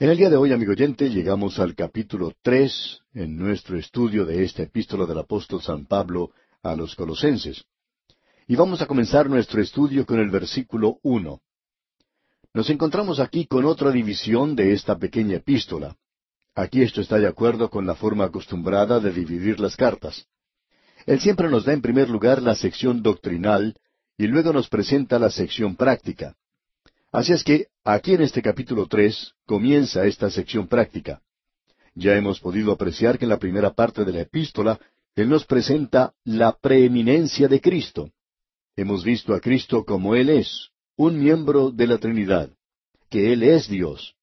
En el día de hoy, amigo oyente, llegamos al capítulo tres en nuestro estudio de esta epístola del apóstol San Pablo a los colosenses. Y vamos a comenzar nuestro estudio con el versículo uno. Nos encontramos aquí con otra división de esta pequeña epístola. Aquí esto está de acuerdo con la forma acostumbrada de dividir las cartas. Él siempre nos da en primer lugar la sección doctrinal y luego nos presenta la sección práctica. Así es que aquí en este capítulo tres comienza esta sección práctica. Ya hemos podido apreciar que en la primera parte de la epístola Él nos presenta la preeminencia de Cristo. Hemos visto a Cristo como Él es, un miembro de la Trinidad, que Él es Dios.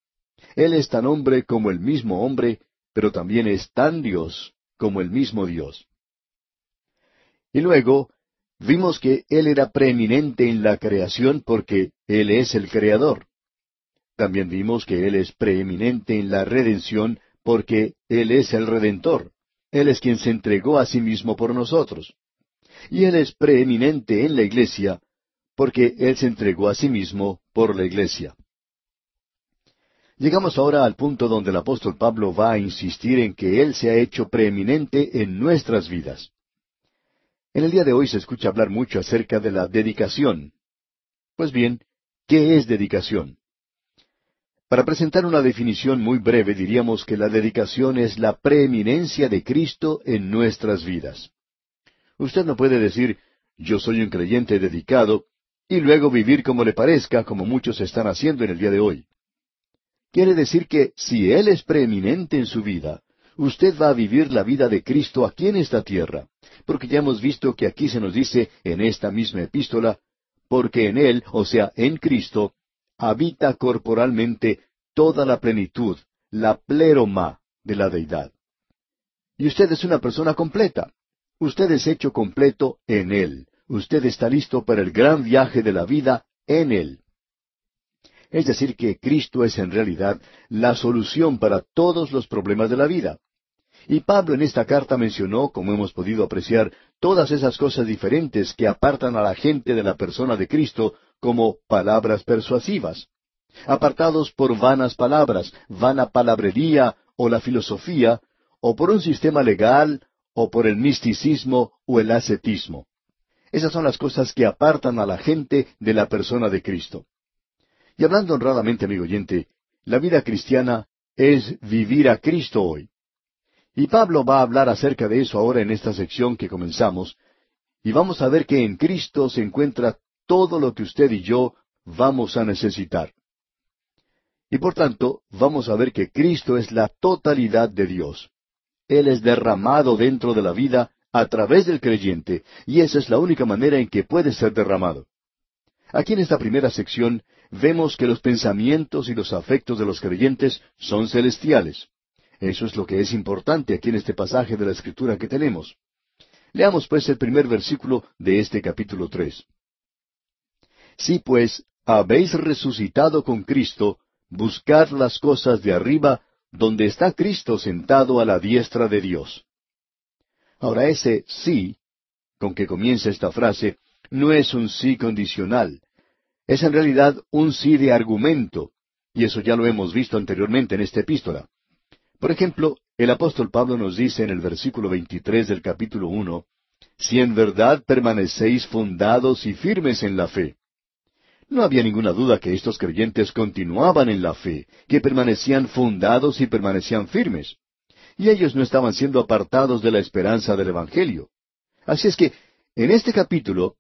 Él es tan hombre como el mismo hombre, pero también es tan Dios como el mismo Dios. Y luego Vimos que Él era preeminente en la creación porque Él es el creador. También vimos que Él es preeminente en la redención porque Él es el redentor. Él es quien se entregó a sí mismo por nosotros. Y Él es preeminente en la iglesia porque Él se entregó a sí mismo por la iglesia. Llegamos ahora al punto donde el apóstol Pablo va a insistir en que Él se ha hecho preeminente en nuestras vidas. En el día de hoy se escucha hablar mucho acerca de la dedicación. Pues bien, ¿qué es dedicación? Para presentar una definición muy breve diríamos que la dedicación es la preeminencia de Cristo en nuestras vidas. Usted no puede decir, yo soy un creyente dedicado, y luego vivir como le parezca, como muchos están haciendo en el día de hoy. Quiere decir que si Él es preeminente en su vida, usted va a vivir la vida de Cristo aquí en esta tierra, porque ya hemos visto que aquí se nos dice en esta misma epístola, porque en Él, o sea, en Cristo, habita corporalmente toda la plenitud, la pleroma de la deidad. Y usted es una persona completa. Usted es hecho completo en Él. Usted está listo para el gran viaje de la vida en Él. Es decir, que Cristo es en realidad la solución para todos los problemas de la vida. Y Pablo en esta carta mencionó, como hemos podido apreciar, todas esas cosas diferentes que apartan a la gente de la persona de Cristo como palabras persuasivas, apartados por vanas palabras, vana palabrería o la filosofía, o por un sistema legal, o por el misticismo o el ascetismo. Esas son las cosas que apartan a la gente de la persona de Cristo. Y hablando honradamente, amigo oyente, la vida cristiana es vivir a Cristo hoy. Y Pablo va a hablar acerca de eso ahora en esta sección que comenzamos, y vamos a ver que en Cristo se encuentra todo lo que usted y yo vamos a necesitar. Y por tanto, vamos a ver que Cristo es la totalidad de Dios. Él es derramado dentro de la vida a través del creyente, y esa es la única manera en que puede ser derramado. Aquí en esta primera sección vemos que los pensamientos y los afectos de los creyentes son celestiales. Eso es lo que es importante aquí en este pasaje de la Escritura que tenemos. Leamos pues el primer versículo de este capítulo tres. Si pues habéis resucitado con Cristo, buscad las cosas de arriba, donde está Cristo sentado a la diestra de Dios. Ahora ese sí, con que comienza esta frase, no es un sí condicional. Es en realidad un sí de argumento, y eso ya lo hemos visto anteriormente en esta epístola. Por ejemplo, el apóstol Pablo nos dice en el versículo 23 del capítulo 1, si en verdad permanecéis fundados y firmes en la fe. No había ninguna duda que estos creyentes continuaban en la fe, que permanecían fundados y permanecían firmes. Y ellos no estaban siendo apartados de la esperanza del Evangelio. Así es que, en este capítulo,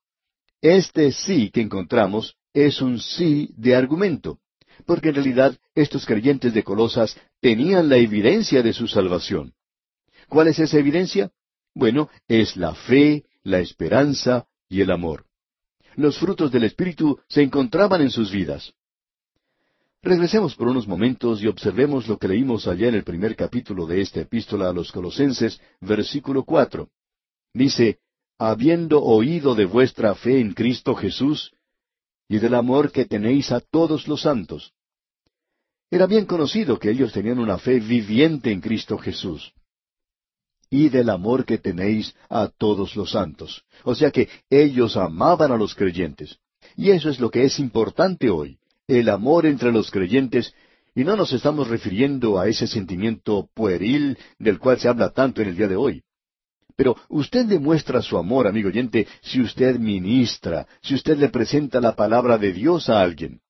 este sí que encontramos es un sí de argumento porque en realidad estos creyentes de Colosas tenían la evidencia de su salvación. ¿Cuál es esa evidencia? Bueno, es la fe, la esperanza y el amor. Los frutos del Espíritu se encontraban en sus vidas. Regresemos por unos momentos y observemos lo que leímos allá en el primer capítulo de esta epístola a los Colosenses, versículo cuatro. Dice, habiendo oído de vuestra fe en Cristo Jesús y del amor que tenéis a todos los santos. Era bien conocido que ellos tenían una fe viviente en Cristo Jesús. Y del amor que tenéis a todos los santos. O sea que ellos amaban a los creyentes. Y eso es lo que es importante hoy, el amor entre los creyentes, Y no nos estamos refiriendo a ese sentimiento pueril del cual se habla tanto en el día de hoy. Pero usted demuestra su amor, amigo oyente, si usted ministra, si usted le presenta la palabra de Dios a alguien.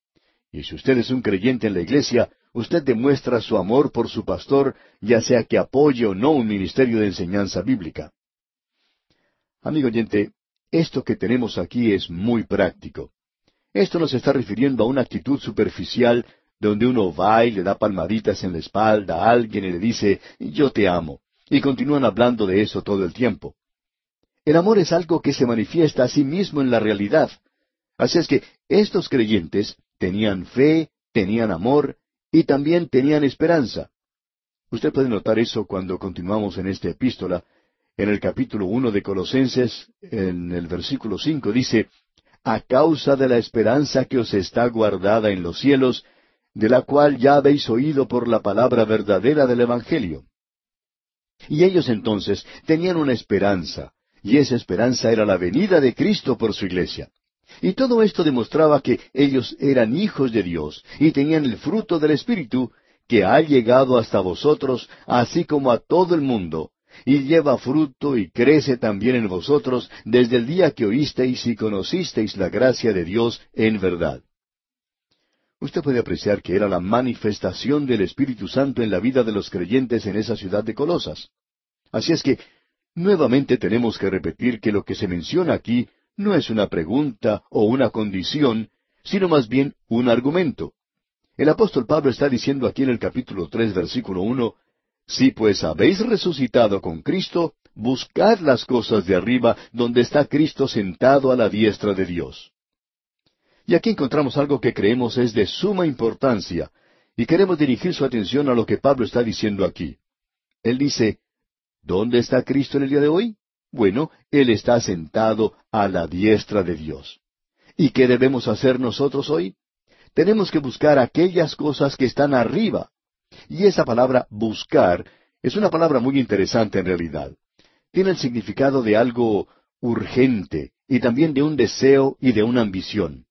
Y si usted es un creyente en la iglesia, usted demuestra su amor por su pastor, ya sea que apoye o no un ministerio de enseñanza bíblica. Amigo oyente, esto que tenemos aquí es muy práctico. Esto no se está refiriendo a una actitud superficial donde uno va y le da palmaditas en la espalda a alguien y le dice, yo te amo, y continúan hablando de eso todo el tiempo. El amor es algo que se manifiesta a sí mismo en la realidad. Así es que estos creyentes tenían fe, tenían amor y también tenían esperanza. Usted puede notar eso cuando continuamos en esta epístola. En el capítulo uno de Colosenses, en el versículo cinco, dice, a causa de la esperanza que os está guardada en los cielos, de la cual ya habéis oído por la palabra verdadera del Evangelio. Y ellos entonces tenían una esperanza, y esa esperanza era la venida de Cristo por su iglesia. Y todo esto demostraba que ellos eran hijos de Dios y tenían el fruto del Espíritu que ha llegado hasta vosotros, así como a todo el mundo, y lleva fruto y crece también en vosotros desde el día que oísteis y conocisteis la gracia de Dios en verdad usted puede apreciar que era la manifestación del Espíritu Santo en la vida de los creyentes en esa ciudad de Colosas. Así es que, nuevamente tenemos que repetir que lo que se menciona aquí no es una pregunta o una condición, sino más bien un argumento. El apóstol Pablo está diciendo aquí en el capítulo tres, versículo uno, Si pues habéis resucitado con Cristo, buscad las cosas de arriba, donde está Cristo sentado a la diestra de Dios. Y aquí encontramos algo que creemos es de suma importancia, y queremos dirigir su atención a lo que Pablo está diciendo aquí. Él dice, ¿Dónde está Cristo en el día de hoy? Bueno, Él está sentado a la diestra de Dios. ¿Y qué debemos hacer nosotros hoy? Tenemos que buscar aquellas cosas que están arriba. Y esa palabra buscar es una palabra muy interesante en realidad. Tiene el significado de algo urgente y también de un deseo y de una ambición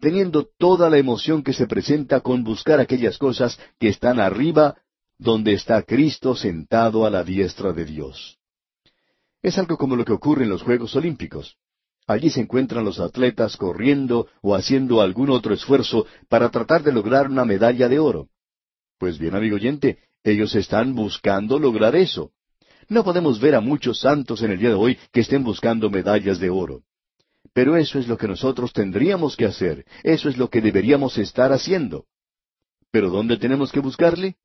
teniendo toda la emoción que se presenta con buscar aquellas cosas que están arriba, donde está Cristo sentado a la diestra de Dios. Es algo como lo que ocurre en los Juegos Olímpicos. Allí se encuentran los atletas corriendo o haciendo algún otro esfuerzo para tratar de lograr una medalla de oro. Pues bien, amigo oyente, ellos están buscando lograr eso. No podemos ver a muchos santos en el día de hoy que estén buscando medallas de oro. Pero eso es lo que nosotros tendríamos que hacer, eso es lo que deberíamos estar haciendo. ¿Pero dónde tenemos que buscarle?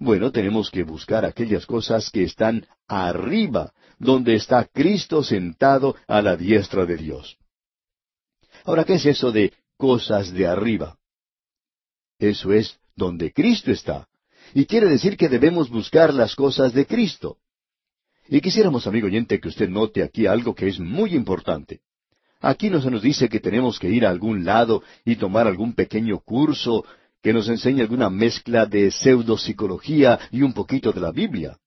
Bueno, tenemos que buscar aquellas cosas que están arriba, donde está Cristo sentado a la diestra de Dios. Ahora, ¿qué es eso de cosas de arriba? Eso es donde Cristo está. Y quiere decir que debemos buscar las cosas de Cristo. Y quisiéramos, amigo oyente, que usted note aquí algo que es muy importante. Aquí no se nos dice que tenemos que ir a algún lado y tomar algún pequeño curso que nos enseñe alguna mezcla de pseudopsicología y un poquito de la Biblia.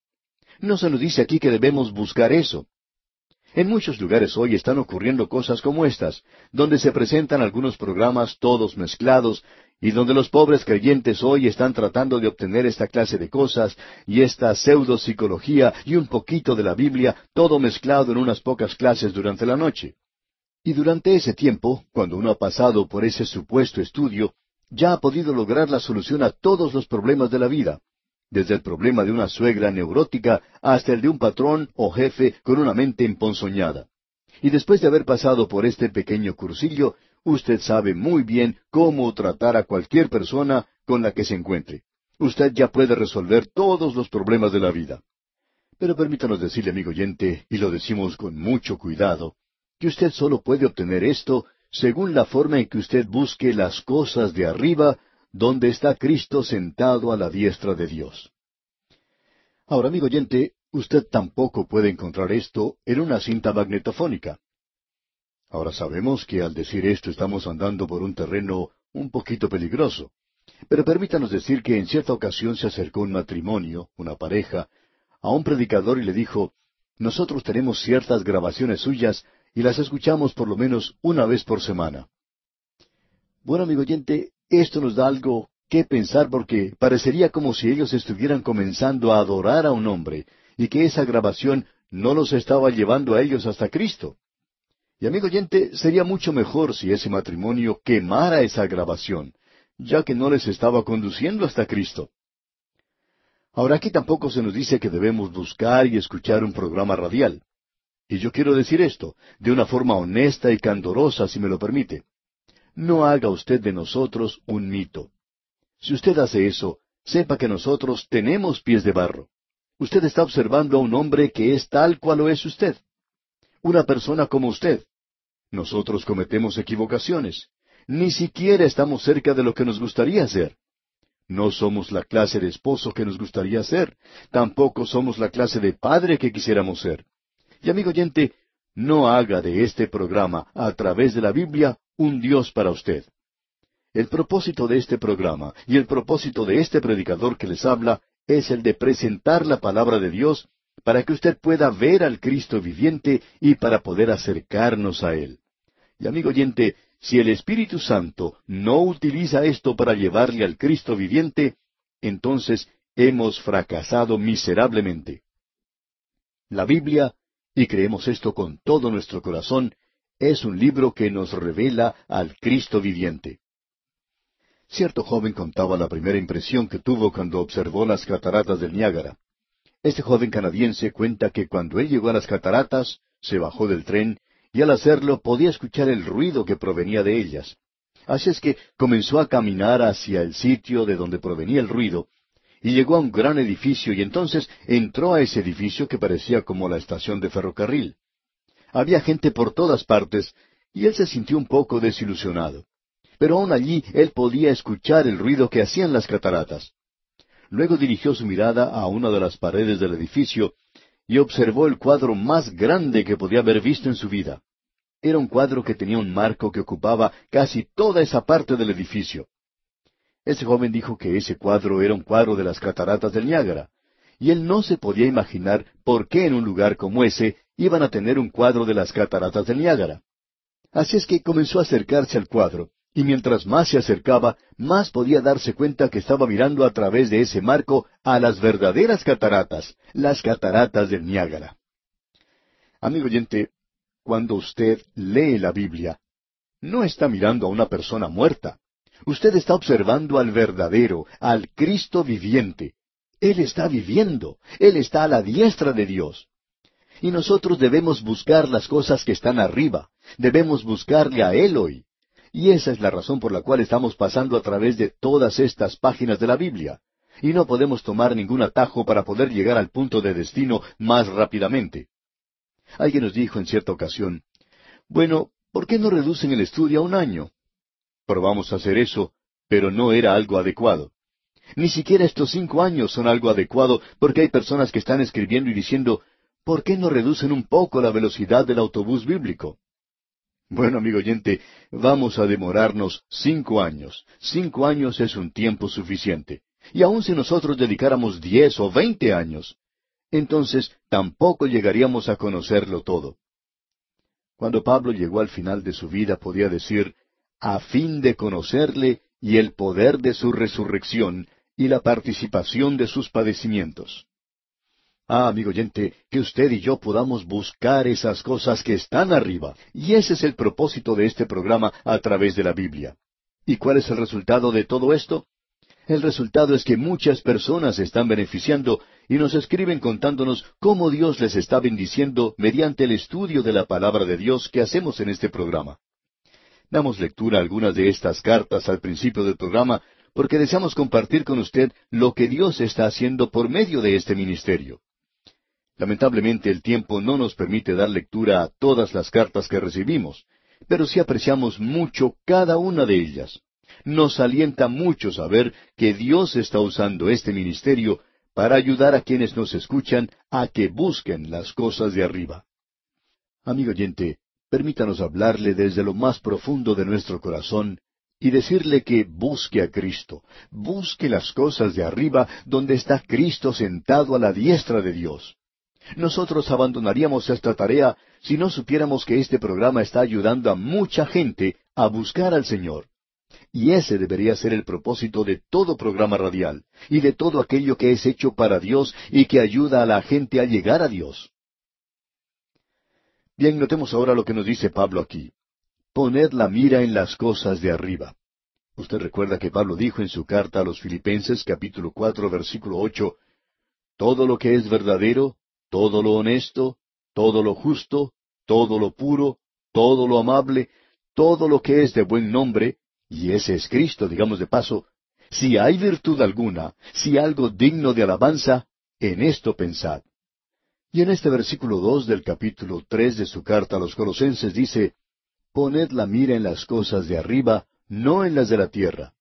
No se nos dice aquí que debemos buscar eso. En muchos lugares hoy están ocurriendo cosas como estas, donde se presentan algunos programas todos mezclados y donde los pobres creyentes hoy están tratando de obtener esta clase de cosas y esta pseudopsicología y un poquito de la Biblia, todo mezclado en unas pocas clases durante la noche. Y durante ese tiempo, cuando uno ha pasado por ese supuesto estudio, ya ha podido lograr la solución a todos los problemas de la vida, desde el problema de una suegra neurótica hasta el de un patrón o jefe con una mente emponzoñada. Y después de haber pasado por este pequeño cursillo, usted sabe muy bien cómo tratar a cualquier persona con la que se encuentre. Usted ya puede resolver todos los problemas de la vida. Pero permítanos decirle, amigo oyente, y lo decimos con mucho cuidado, que usted solo puede obtener esto según la forma en que usted busque las cosas de arriba, donde está Cristo sentado a la diestra de Dios. Ahora, amigo oyente, usted tampoco puede encontrar esto en una cinta magnetofónica. Ahora sabemos que al decir esto estamos andando por un terreno un poquito peligroso. Pero permítanos decir que en cierta ocasión se acercó un matrimonio, una pareja, a un predicador y le dijo, nosotros tenemos ciertas grabaciones suyas y las escuchamos por lo menos una vez por semana. Bueno, amigo oyente, esto nos da algo qué pensar porque parecería como si ellos estuvieran comenzando a adorar a un hombre y que esa grabación no los estaba llevando a ellos hasta Cristo. Y amigo oyente, sería mucho mejor si ese matrimonio quemara esa grabación, ya que no les estaba conduciendo hasta Cristo. Ahora aquí tampoco se nos dice que debemos buscar y escuchar un programa radial. Y yo quiero decir esto, de una forma honesta y candorosa, si me lo permite. No haga usted de nosotros un mito. Si usted hace eso, sepa que nosotros tenemos pies de barro. Usted está observando a un hombre que es tal cual lo es usted. Una persona como usted. Nosotros cometemos equivocaciones. Ni siquiera estamos cerca de lo que nos gustaría ser. No somos la clase de esposo que nos gustaría ser. Tampoco somos la clase de padre que quisiéramos ser. Y amigo oyente, no haga de este programa, a través de la Biblia, un Dios para usted. El propósito de este programa y el propósito de este predicador que les habla es el de presentar la palabra de Dios para que usted pueda ver al Cristo viviente y para poder acercarnos a Él. Y amigo oyente, si el Espíritu Santo no utiliza esto para llevarle al Cristo viviente, entonces hemos fracasado miserablemente. La Biblia, y creemos esto con todo nuestro corazón, es un libro que nos revela al Cristo viviente. Cierto joven contaba la primera impresión que tuvo cuando observó las cataratas del Niágara. Este joven canadiense cuenta que cuando él llegó a las cataratas, se bajó del tren y al hacerlo podía escuchar el ruido que provenía de ellas. Así es que comenzó a caminar hacia el sitio de donde provenía el ruido, y llegó a un gran edificio y entonces entró a ese edificio que parecía como la estación de ferrocarril. Había gente por todas partes, y él se sintió un poco desilusionado. Pero aún allí él podía escuchar el ruido que hacían las cataratas. Luego dirigió su mirada a una de las paredes del edificio y observó el cuadro más grande que podía haber visto en su vida. Era un cuadro que tenía un marco que ocupaba casi toda esa parte del edificio. Ese joven dijo que ese cuadro era un cuadro de las cataratas del Niágara, y él no se podía imaginar por qué en un lugar como ese iban a tener un cuadro de las cataratas del Niágara. Así es que comenzó a acercarse al cuadro, y mientras más se acercaba, más podía darse cuenta que estaba mirando a través de ese marco a las verdaderas cataratas, las cataratas del Niágara. Amigo oyente, cuando usted lee la Biblia, no está mirando a una persona muerta. Usted está observando al verdadero, al Cristo viviente. Él está viviendo, Él está a la diestra de Dios. Y nosotros debemos buscar las cosas que están arriba, debemos buscarle a Él hoy. Y esa es la razón por la cual estamos pasando a través de todas estas páginas de la Biblia. Y no podemos tomar ningún atajo para poder llegar al punto de destino más rápidamente. Alguien nos dijo en cierta ocasión, bueno, ¿por qué no reducen el estudio a un año? Probamos hacer eso, pero no era algo adecuado. Ni siquiera estos cinco años son algo adecuado porque hay personas que están escribiendo y diciendo, ¿por qué no reducen un poco la velocidad del autobús bíblico? Bueno, amigo oyente, vamos a demorarnos cinco años. Cinco años es un tiempo suficiente. Y aun si nosotros dedicáramos diez o veinte años, entonces tampoco llegaríamos a conocerlo todo. Cuando Pablo llegó al final de su vida podía decir, a fin de conocerle y el poder de su resurrección y la participación de sus padecimientos. Ah, amigo oyente, que usted y yo podamos buscar esas cosas que están arriba. Y ese es el propósito de este programa a través de la Biblia. ¿Y cuál es el resultado de todo esto? El resultado es que muchas personas están beneficiando y nos escriben contándonos cómo Dios les está bendiciendo mediante el estudio de la palabra de Dios que hacemos en este programa. Damos lectura a algunas de estas cartas al principio del programa porque deseamos compartir con usted lo que Dios está haciendo por medio de este ministerio. Lamentablemente el tiempo no nos permite dar lectura a todas las cartas que recibimos, pero sí apreciamos mucho cada una de ellas. Nos alienta mucho saber que Dios está usando este ministerio para ayudar a quienes nos escuchan a que busquen las cosas de arriba. Amigo oyente, permítanos hablarle desde lo más profundo de nuestro corazón y decirle que busque a Cristo, busque las cosas de arriba donde está Cristo sentado a la diestra de Dios. Nosotros abandonaríamos esta tarea si no supiéramos que este programa está ayudando a mucha gente a buscar al Señor. Y ese debería ser el propósito de todo programa radial y de todo aquello que es hecho para Dios y que ayuda a la gente a llegar a Dios. Bien, notemos ahora lo que nos dice Pablo aquí. Poned la mira en las cosas de arriba. Usted recuerda que Pablo dijo en su carta a los Filipenses capítulo cuatro versículo ocho, Todo lo que es verdadero, todo lo honesto, todo lo justo, todo lo puro, todo lo amable, todo lo que es de buen nombre, y ese es Cristo, digamos de paso, si hay virtud alguna, si algo digno de alabanza, en esto pensad. Y en este versículo dos del capítulo tres de su carta a los Colosenses dice, Poned la mira en las cosas de arriba, no en las de la tierra.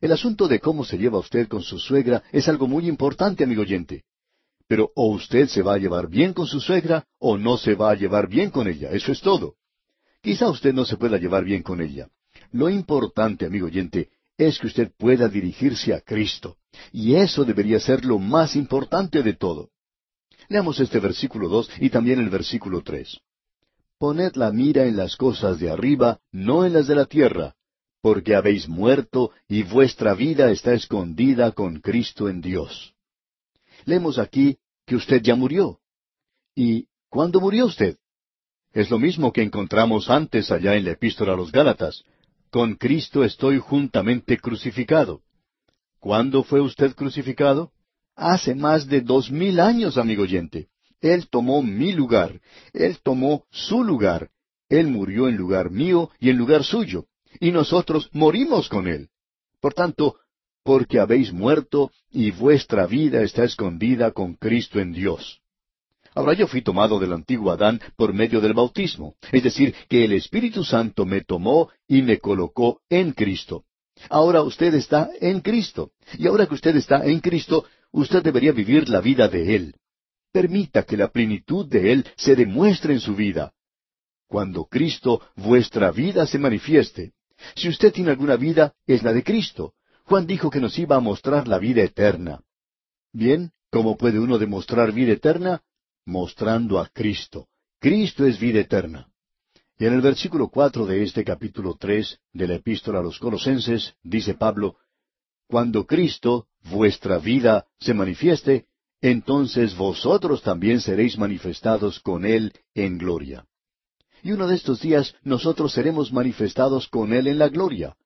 El asunto de cómo se lleva usted con su suegra es algo muy importante, amigo oyente. Pero o usted se va a llevar bien con su suegra o no se va a llevar bien con ella, eso es todo. Quizá usted no se pueda llevar bien con ella. Lo importante, amigo oyente, es que usted pueda dirigirse a Cristo. Y eso debería ser lo más importante de todo. Leamos este versículo dos y también el versículo tres. Poned la mira en las cosas de arriba, no en las de la tierra, porque habéis muerto y vuestra vida está escondida con Cristo en Dios. Leemos aquí que usted ya murió. ¿Y cuándo murió usted? Es lo mismo que encontramos antes allá en la epístola a los Gálatas. Con Cristo estoy juntamente crucificado. ¿Cuándo fue usted crucificado? Hace más de dos mil años, amigo oyente. Él tomó mi lugar. Él tomó su lugar. Él murió en lugar mío y en lugar suyo. Y nosotros morimos con Él. Por tanto, porque habéis muerto y vuestra vida está escondida con Cristo en Dios. Ahora yo fui tomado del antiguo Adán por medio del bautismo, es decir, que el Espíritu Santo me tomó y me colocó en Cristo. Ahora usted está en Cristo, y ahora que usted está en Cristo, usted debería vivir la vida de Él. Permita que la plenitud de Él se demuestre en su vida. Cuando Cristo, vuestra vida se manifieste. Si usted tiene alguna vida, es la de Cristo. Juan dijo que nos iba a mostrar la vida eterna. Bien, ¿cómo puede uno demostrar vida eterna? mostrando a Cristo. Cristo es vida eterna. Y en el versículo cuatro de este capítulo tres de la epístola a los Colosenses, dice Pablo, Cuando Cristo, vuestra vida, se manifieste, entonces vosotros también seréis manifestados con Él en gloria. Y uno de estos días nosotros seremos manifestados con Él en la gloria.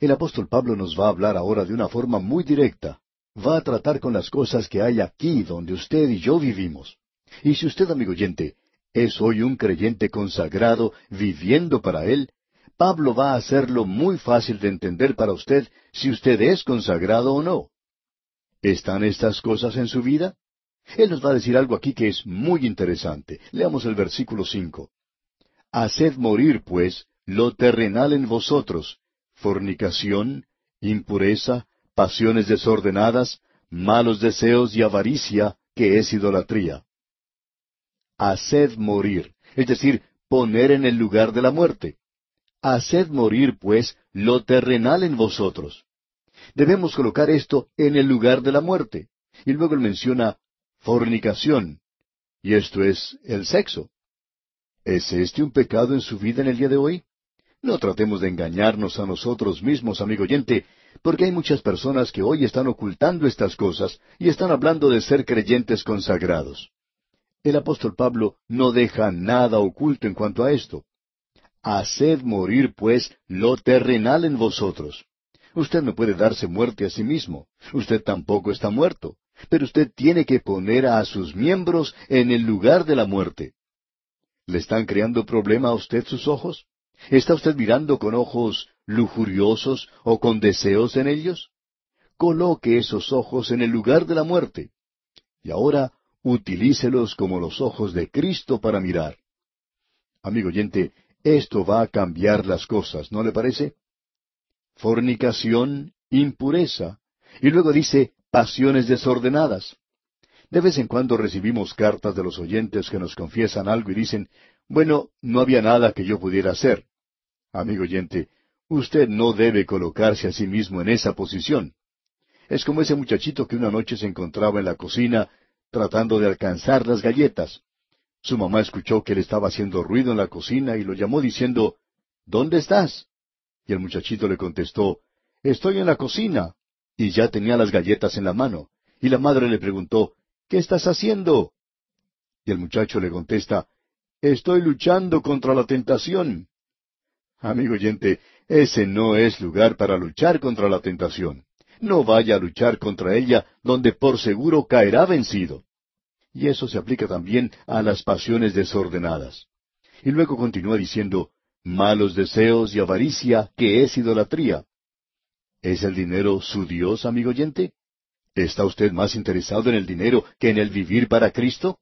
El apóstol Pablo nos va a hablar ahora de una forma muy directa, va a tratar con las cosas que hay aquí donde usted y yo vivimos. Y si usted, amigo oyente, es hoy un creyente consagrado, viviendo para Él, Pablo va a hacerlo muy fácil de entender para usted si usted es consagrado o no. ¿Están estas cosas en su vida? Él nos va a decir algo aquí que es muy interesante. Leamos el versículo cinco. Haced morir, pues, lo terrenal en vosotros, fornicación, impureza, pasiones desordenadas, malos deseos y avaricia, que es idolatría. Haced morir, es decir, poner en el lugar de la muerte. Haced morir, pues, lo terrenal en vosotros. Debemos colocar esto en el lugar de la muerte. Y luego él menciona fornicación. Y esto es el sexo. ¿Es este un pecado en su vida en el día de hoy? No tratemos de engañarnos a nosotros mismos, amigo oyente, porque hay muchas personas que hoy están ocultando estas cosas y están hablando de ser creyentes consagrados. El apóstol Pablo no deja nada oculto en cuanto a esto. Haced morir, pues, lo terrenal en vosotros. Usted no puede darse muerte a sí mismo. Usted tampoco está muerto. Pero usted tiene que poner a sus miembros en el lugar de la muerte. ¿Le están creando problema a usted sus ojos? ¿Está usted mirando con ojos lujuriosos o con deseos en ellos? Coloque esos ojos en el lugar de la muerte. Y ahora utilícelos como los ojos de Cristo para mirar. Amigo oyente, esto va a cambiar las cosas, ¿no le parece? Fornicación, impureza, y luego dice pasiones desordenadas. De vez en cuando recibimos cartas de los oyentes que nos confiesan algo y dicen, bueno, no había nada que yo pudiera hacer. Amigo oyente, usted no debe colocarse a sí mismo en esa posición. Es como ese muchachito que una noche se encontraba en la cocina tratando de alcanzar las galletas. Su mamá escuchó que él estaba haciendo ruido en la cocina y lo llamó diciendo, ¿Dónde estás? Y el muchachito le contestó, Estoy en la cocina. Y ya tenía las galletas en la mano. Y la madre le preguntó, ¿Qué estás haciendo? Y el muchacho le contesta, Estoy luchando contra la tentación. Amigo oyente, ese no es lugar para luchar contra la tentación. No vaya a luchar contra ella donde por seguro caerá vencido. Y eso se aplica también a las pasiones desordenadas. Y luego continúa diciendo, malos deseos y avaricia, que es idolatría. ¿Es el dinero su Dios, amigo oyente? ¿Está usted más interesado en el dinero que en el vivir para Cristo?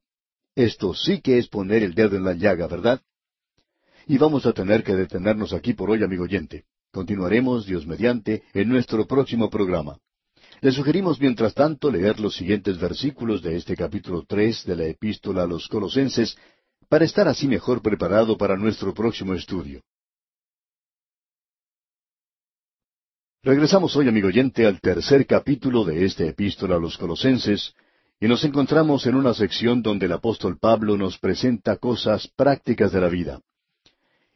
Esto sí que es poner el dedo en la llaga, ¿verdad? Y vamos a tener que detenernos aquí por hoy, amigo oyente. Continuaremos, Dios mediante, en nuestro próximo programa. Le sugerimos, mientras tanto, leer los siguientes versículos de este capítulo tres de la epístola a los Colosenses, para estar así mejor preparado para nuestro próximo estudio. Regresamos hoy, amigo oyente, al tercer capítulo de esta epístola a los Colosenses, y nos encontramos en una sección donde el apóstol Pablo nos presenta cosas prácticas de la vida.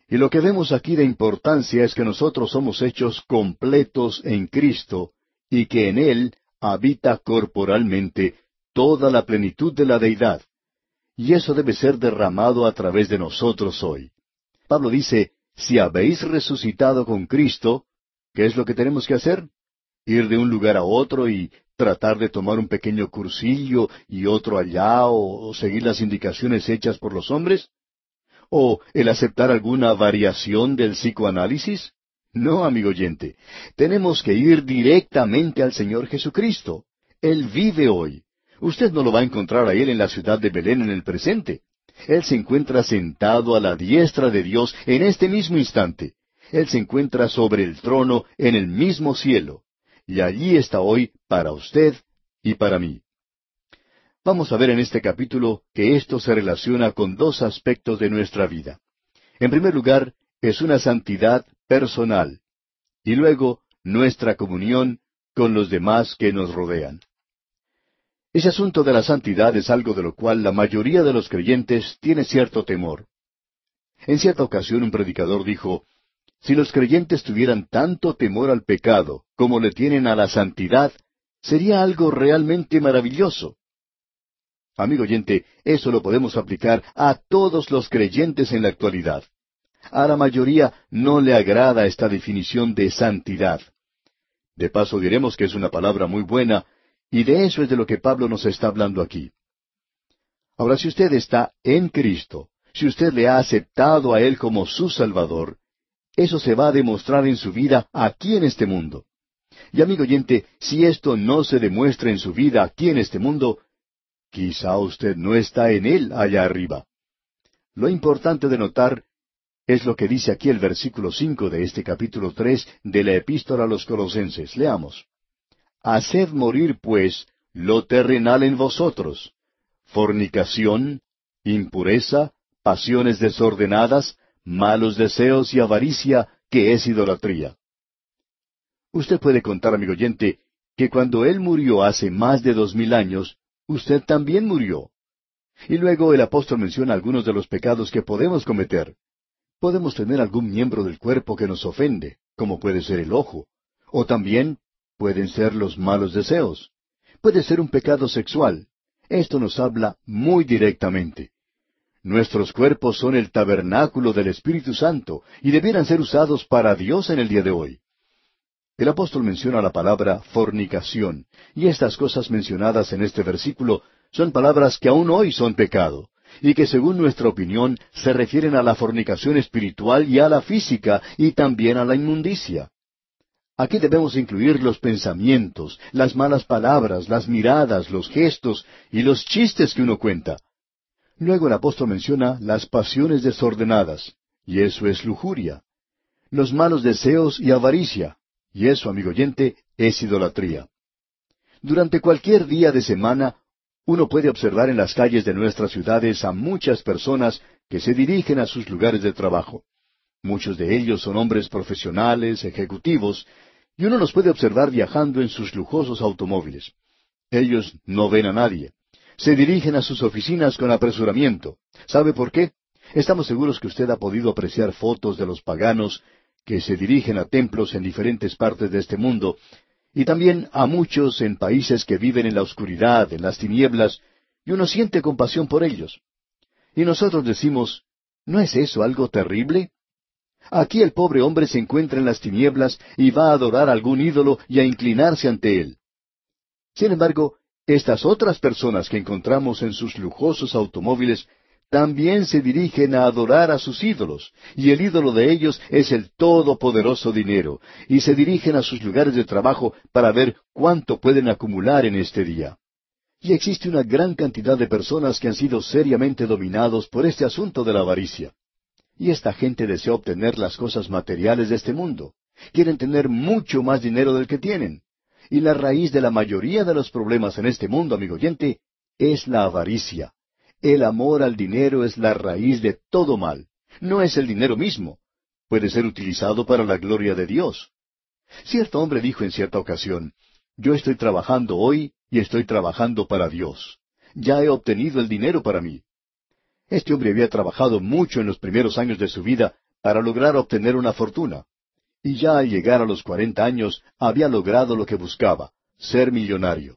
Y lo que vemos aquí de importancia es que nosotros somos hechos completos en Cristo y que en Él habita corporalmente toda la plenitud de la deidad. Y eso debe ser derramado a través de nosotros hoy. Pablo dice, si habéis resucitado con Cristo, ¿qué es lo que tenemos que hacer? Ir de un lugar a otro y tratar de tomar un pequeño cursillo y otro allá o, seguir las indicaciones hechas por los hombres? ¿O el aceptar alguna variación del psicoanálisis? No, amigo oyente, tenemos que ir directamente al Señor Jesucristo. Él vive hoy. Usted no lo va a encontrar a Él en la ciudad de Belén en el presente. Él se encuentra sentado a la diestra de Dios en este mismo instante. Él se encuentra sobre el trono en el mismo cielo y allí está hoy para usted y para mí. Vamos a ver en este capítulo que esto se relaciona con dos aspectos de nuestra vida. En primer lugar, es una santidad personal y luego nuestra comunión con los demás que nos rodean. Ese asunto de la santidad es algo de lo cual la mayoría de los creyentes tiene cierto temor. En cierta ocasión un predicador dijo, si los creyentes tuvieran tanto temor al pecado como le tienen a la santidad, sería algo realmente maravilloso. Amigo oyente, eso lo podemos aplicar a todos los creyentes en la actualidad. A la mayoría no le agrada esta definición de santidad. De paso diremos que es una palabra muy buena, y de eso es de lo que Pablo nos está hablando aquí. Ahora, si usted está en Cristo, si usted le ha aceptado a Él como su Salvador, eso se va a demostrar en su vida aquí en este mundo. Y amigo oyente, si esto no se demuestra en su vida aquí en este mundo, quizá usted no está en él allá arriba. Lo importante de notar es lo que dice aquí el versículo cinco de este capítulo tres de la Epístola a los Colosenses. Leamos. Haced morir, pues, lo terrenal en vosotros, fornicación, impureza, pasiones desordenadas, malos deseos y avaricia, que es idolatría. Usted puede contar, amigo oyente, que cuando Él murió hace más de dos mil años, usted también murió. Y luego el apóstol menciona algunos de los pecados que podemos cometer. Podemos tener algún miembro del cuerpo que nos ofende, como puede ser el ojo, o también pueden ser los malos deseos. Puede ser un pecado sexual. Esto nos habla muy directamente. Nuestros cuerpos son el tabernáculo del Espíritu Santo y debieran ser usados para Dios en el día de hoy. El apóstol menciona la palabra fornicación, y estas cosas mencionadas en este versículo son palabras que aún hoy son pecado, y que según nuestra opinión se refieren a la fornicación espiritual y a la física, y también a la inmundicia. Aquí debemos incluir los pensamientos, las malas palabras, las miradas, los gestos y los chistes que uno cuenta. Luego el apóstol menciona las pasiones desordenadas, y eso es lujuria. Los malos deseos y avaricia, y eso, amigo oyente, es idolatría. Durante cualquier día de semana, uno puede observar en las calles de nuestras ciudades a muchas personas que se dirigen a sus lugares de trabajo. Muchos de ellos son hombres profesionales, ejecutivos, y uno los puede observar viajando en sus lujosos automóviles. Ellos no ven a nadie se dirigen a sus oficinas con apresuramiento. ¿Sabe por qué? Estamos seguros que usted ha podido apreciar fotos de los paganos que se dirigen a templos en diferentes partes de este mundo, y también a muchos en países que viven en la oscuridad, en las tinieblas, y uno siente compasión por ellos. Y nosotros decimos, ¿no es eso algo terrible? Aquí el pobre hombre se encuentra en las tinieblas y va a adorar a algún ídolo y a inclinarse ante él. Sin embargo, estas otras personas que encontramos en sus lujosos automóviles también se dirigen a adorar a sus ídolos, y el ídolo de ellos es el todopoderoso dinero, y se dirigen a sus lugares de trabajo para ver cuánto pueden acumular en este día. Y existe una gran cantidad de personas que han sido seriamente dominados por este asunto de la avaricia. Y esta gente desea obtener las cosas materiales de este mundo. Quieren tener mucho más dinero del que tienen. Y la raíz de la mayoría de los problemas en este mundo, amigo oyente, es la avaricia. El amor al dinero es la raíz de todo mal. No es el dinero mismo. Puede ser utilizado para la gloria de Dios. Cierto hombre dijo en cierta ocasión, yo estoy trabajando hoy y estoy trabajando para Dios. Ya he obtenido el dinero para mí. Este hombre había trabajado mucho en los primeros años de su vida para lograr obtener una fortuna. Y ya al llegar a los cuarenta años había logrado lo que buscaba, ser millonario.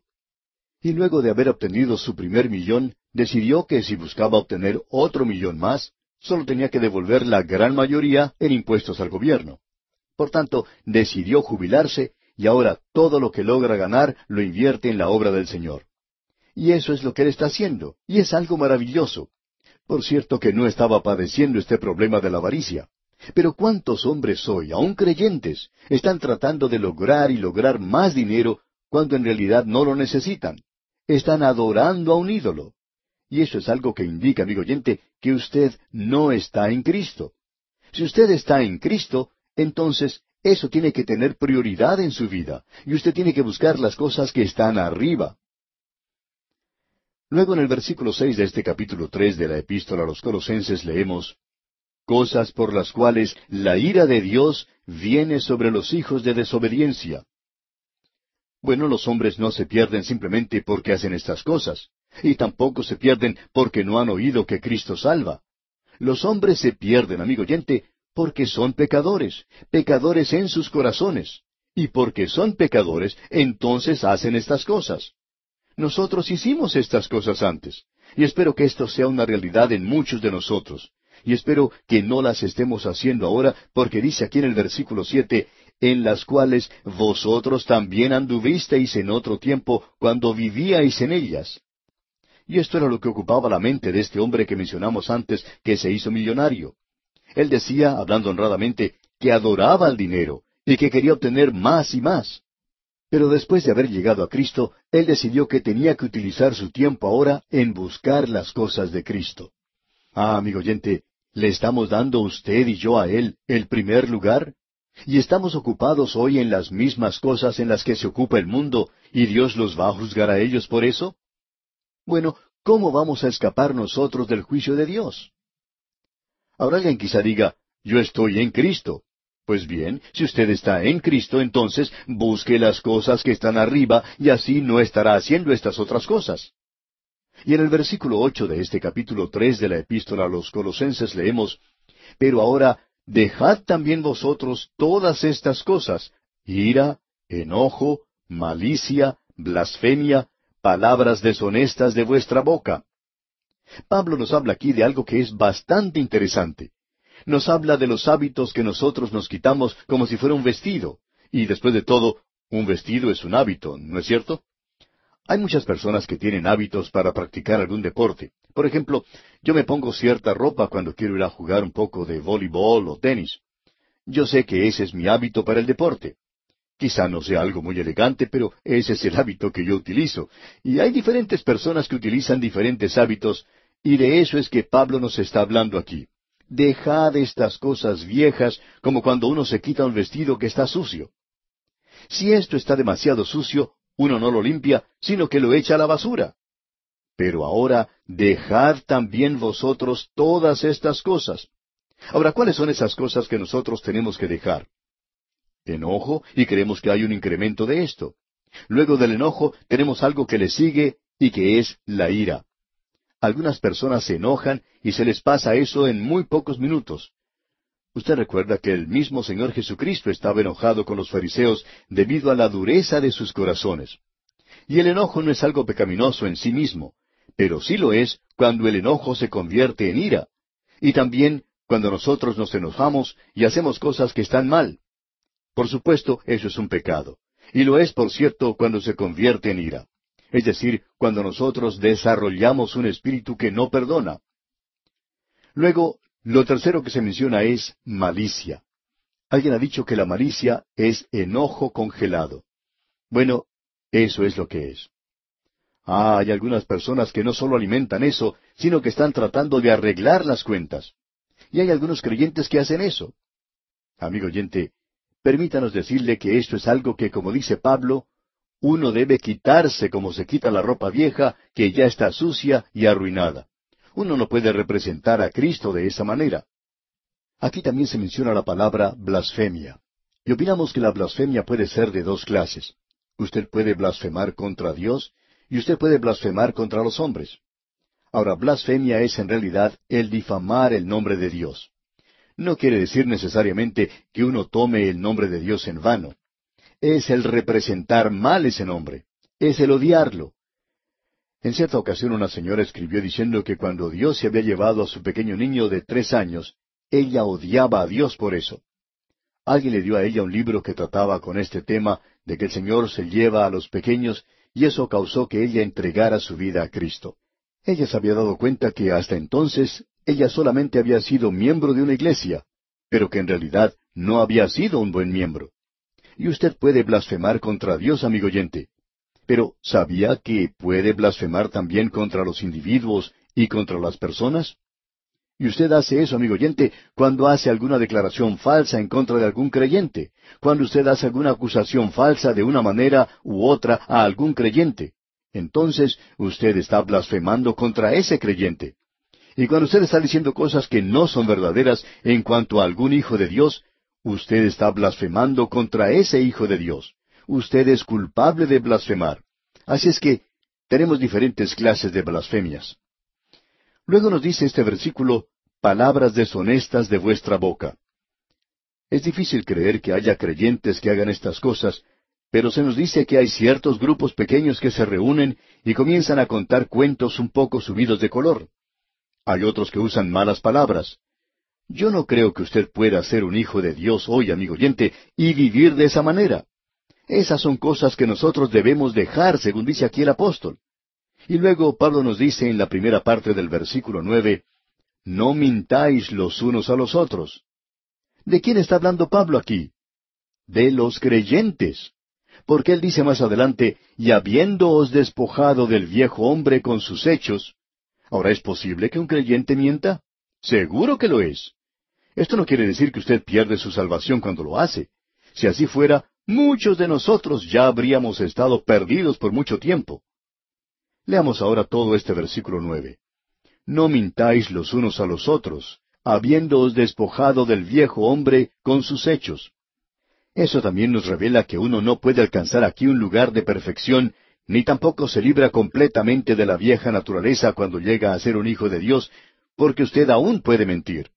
Y luego de haber obtenido su primer millón, decidió que si buscaba obtener otro millón más, solo tenía que devolver la gran mayoría en impuestos al gobierno. Por tanto, decidió jubilarse y ahora todo lo que logra ganar lo invierte en la obra del Señor. Y eso es lo que él está haciendo, y es algo maravilloso. Por cierto que no estaba padeciendo este problema de la avaricia. Pero ¿cuántos hombres hoy, aun creyentes, están tratando de lograr y lograr más dinero cuando en realidad no lo necesitan? Están adorando a un ídolo. Y eso es algo que indica, amigo oyente, que usted no está en Cristo. Si usted está en Cristo, entonces eso tiene que tener prioridad en su vida, y usted tiene que buscar las cosas que están arriba. Luego en el versículo seis de este capítulo tres de la Epístola a los Colosenses leemos Cosas por las cuales la ira de Dios viene sobre los hijos de desobediencia. Bueno, los hombres no se pierden simplemente porque hacen estas cosas y tampoco se pierden porque no han oído que Cristo salva. Los hombres se pierden, amigo oyente, porque son pecadores, pecadores en sus corazones. Y porque son pecadores, entonces hacen estas cosas. Nosotros hicimos estas cosas antes, y espero que esto sea una realidad en muchos de nosotros. Y espero que no las estemos haciendo ahora, porque dice aquí en el versículo siete, en las cuales vosotros también anduvisteis en otro tiempo cuando vivíais en ellas. Y esto era lo que ocupaba la mente de este hombre que mencionamos antes, que se hizo millonario. Él decía, hablando honradamente, que adoraba al dinero y que quería obtener más y más. Pero después de haber llegado a Cristo, él decidió que tenía que utilizar su tiempo ahora en buscar las cosas de Cristo. Ah, amigo oyente, ¿le estamos dando usted y yo a Él el primer lugar? ¿Y estamos ocupados hoy en las mismas cosas en las que se ocupa el mundo y Dios los va a juzgar a ellos por eso? Bueno, ¿cómo vamos a escapar nosotros del juicio de Dios? Ahora alguien quizá diga, yo estoy en Cristo. Pues bien, si usted está en Cristo, entonces busque las cosas que están arriba y así no estará haciendo estas otras cosas. Y en el versículo ocho de este capítulo tres de la epístola a los Colosenses leemos, Pero ahora dejad también vosotros todas estas cosas, ira, enojo, malicia, blasfemia, palabras deshonestas de vuestra boca. Pablo nos habla aquí de algo que es bastante interesante. Nos habla de los hábitos que nosotros nos quitamos como si fuera un vestido. Y después de todo, un vestido es un hábito, ¿no es cierto? Hay muchas personas que tienen hábitos para practicar algún deporte. Por ejemplo, yo me pongo cierta ropa cuando quiero ir a jugar un poco de voleibol o tenis. Yo sé que ese es mi hábito para el deporte. Quizá no sea algo muy elegante, pero ese es el hábito que yo utilizo. Y hay diferentes personas que utilizan diferentes hábitos, y de eso es que Pablo nos está hablando aquí. Dejad estas cosas viejas como cuando uno se quita un vestido que está sucio. Si esto está demasiado sucio, uno no lo limpia, sino que lo echa a la basura. Pero ahora dejad también vosotros todas estas cosas. Ahora, ¿cuáles son esas cosas que nosotros tenemos que dejar? Enojo y creemos que hay un incremento de esto. Luego del enojo tenemos algo que le sigue y que es la ira. Algunas personas se enojan y se les pasa eso en muy pocos minutos. Usted recuerda que el mismo Señor Jesucristo estaba enojado con los fariseos debido a la dureza de sus corazones. Y el enojo no es algo pecaminoso en sí mismo, pero sí lo es cuando el enojo se convierte en ira, y también cuando nosotros nos enojamos y hacemos cosas que están mal. Por supuesto, eso es un pecado, y lo es, por cierto, cuando se convierte en ira, es decir, cuando nosotros desarrollamos un espíritu que no perdona. Luego, lo tercero que se menciona es malicia. Alguien ha dicho que la malicia es enojo congelado. Bueno, eso es lo que es. Ah, hay algunas personas que no solo alimentan eso, sino que están tratando de arreglar las cuentas. Y hay algunos creyentes que hacen eso. Amigo oyente, permítanos decirle que esto es algo que, como dice Pablo, uno debe quitarse como se quita la ropa vieja que ya está sucia y arruinada. Uno no puede representar a Cristo de esa manera. Aquí también se menciona la palabra blasfemia. Y opinamos que la blasfemia puede ser de dos clases. Usted puede blasfemar contra Dios y usted puede blasfemar contra los hombres. Ahora, blasfemia es en realidad el difamar el nombre de Dios. No quiere decir necesariamente que uno tome el nombre de Dios en vano. Es el representar mal ese nombre. Es el odiarlo. En cierta ocasión una señora escribió diciendo que cuando Dios se había llevado a su pequeño niño de tres años, ella odiaba a Dios por eso. Alguien le dio a ella un libro que trataba con este tema de que el Señor se lleva a los pequeños y eso causó que ella entregara su vida a Cristo. Ella se había dado cuenta que hasta entonces ella solamente había sido miembro de una iglesia, pero que en realidad no había sido un buen miembro. Y usted puede blasfemar contra Dios, amigo oyente. Pero ¿sabía que puede blasfemar también contra los individuos y contra las personas? Y usted hace eso, amigo oyente, cuando hace alguna declaración falsa en contra de algún creyente, cuando usted hace alguna acusación falsa de una manera u otra a algún creyente. Entonces usted está blasfemando contra ese creyente. Y cuando usted está diciendo cosas que no son verdaderas en cuanto a algún hijo de Dios, usted está blasfemando contra ese hijo de Dios. Usted es culpable de blasfemar. Así es que tenemos diferentes clases de blasfemias. Luego nos dice este versículo, palabras deshonestas de vuestra boca. Es difícil creer que haya creyentes que hagan estas cosas, pero se nos dice que hay ciertos grupos pequeños que se reúnen y comienzan a contar cuentos un poco subidos de color. Hay otros que usan malas palabras. Yo no creo que usted pueda ser un hijo de Dios hoy, amigo oyente, y vivir de esa manera. Esas son cosas que nosotros debemos dejar, según dice aquí el apóstol. Y luego Pablo nos dice en la primera parte del versículo nueve, No mintáis los unos a los otros. ¿De quién está hablando Pablo aquí? De los creyentes. Porque él dice más adelante, y habiéndoos despojado del viejo hombre con sus hechos. Ahora, ¿es posible que un creyente mienta? Seguro que lo es. Esto no quiere decir que usted pierde su salvación cuando lo hace. Si así fuera, muchos de nosotros ya habríamos estado perdidos por mucho tiempo. Leamos ahora todo este versículo nueve. No mintáis los unos a los otros, habiéndoos despojado del viejo hombre con sus hechos. Eso también nos revela que uno no puede alcanzar aquí un lugar de perfección, ni tampoco se libra completamente de la vieja naturaleza cuando llega a ser un hijo de Dios, porque usted aún puede mentir.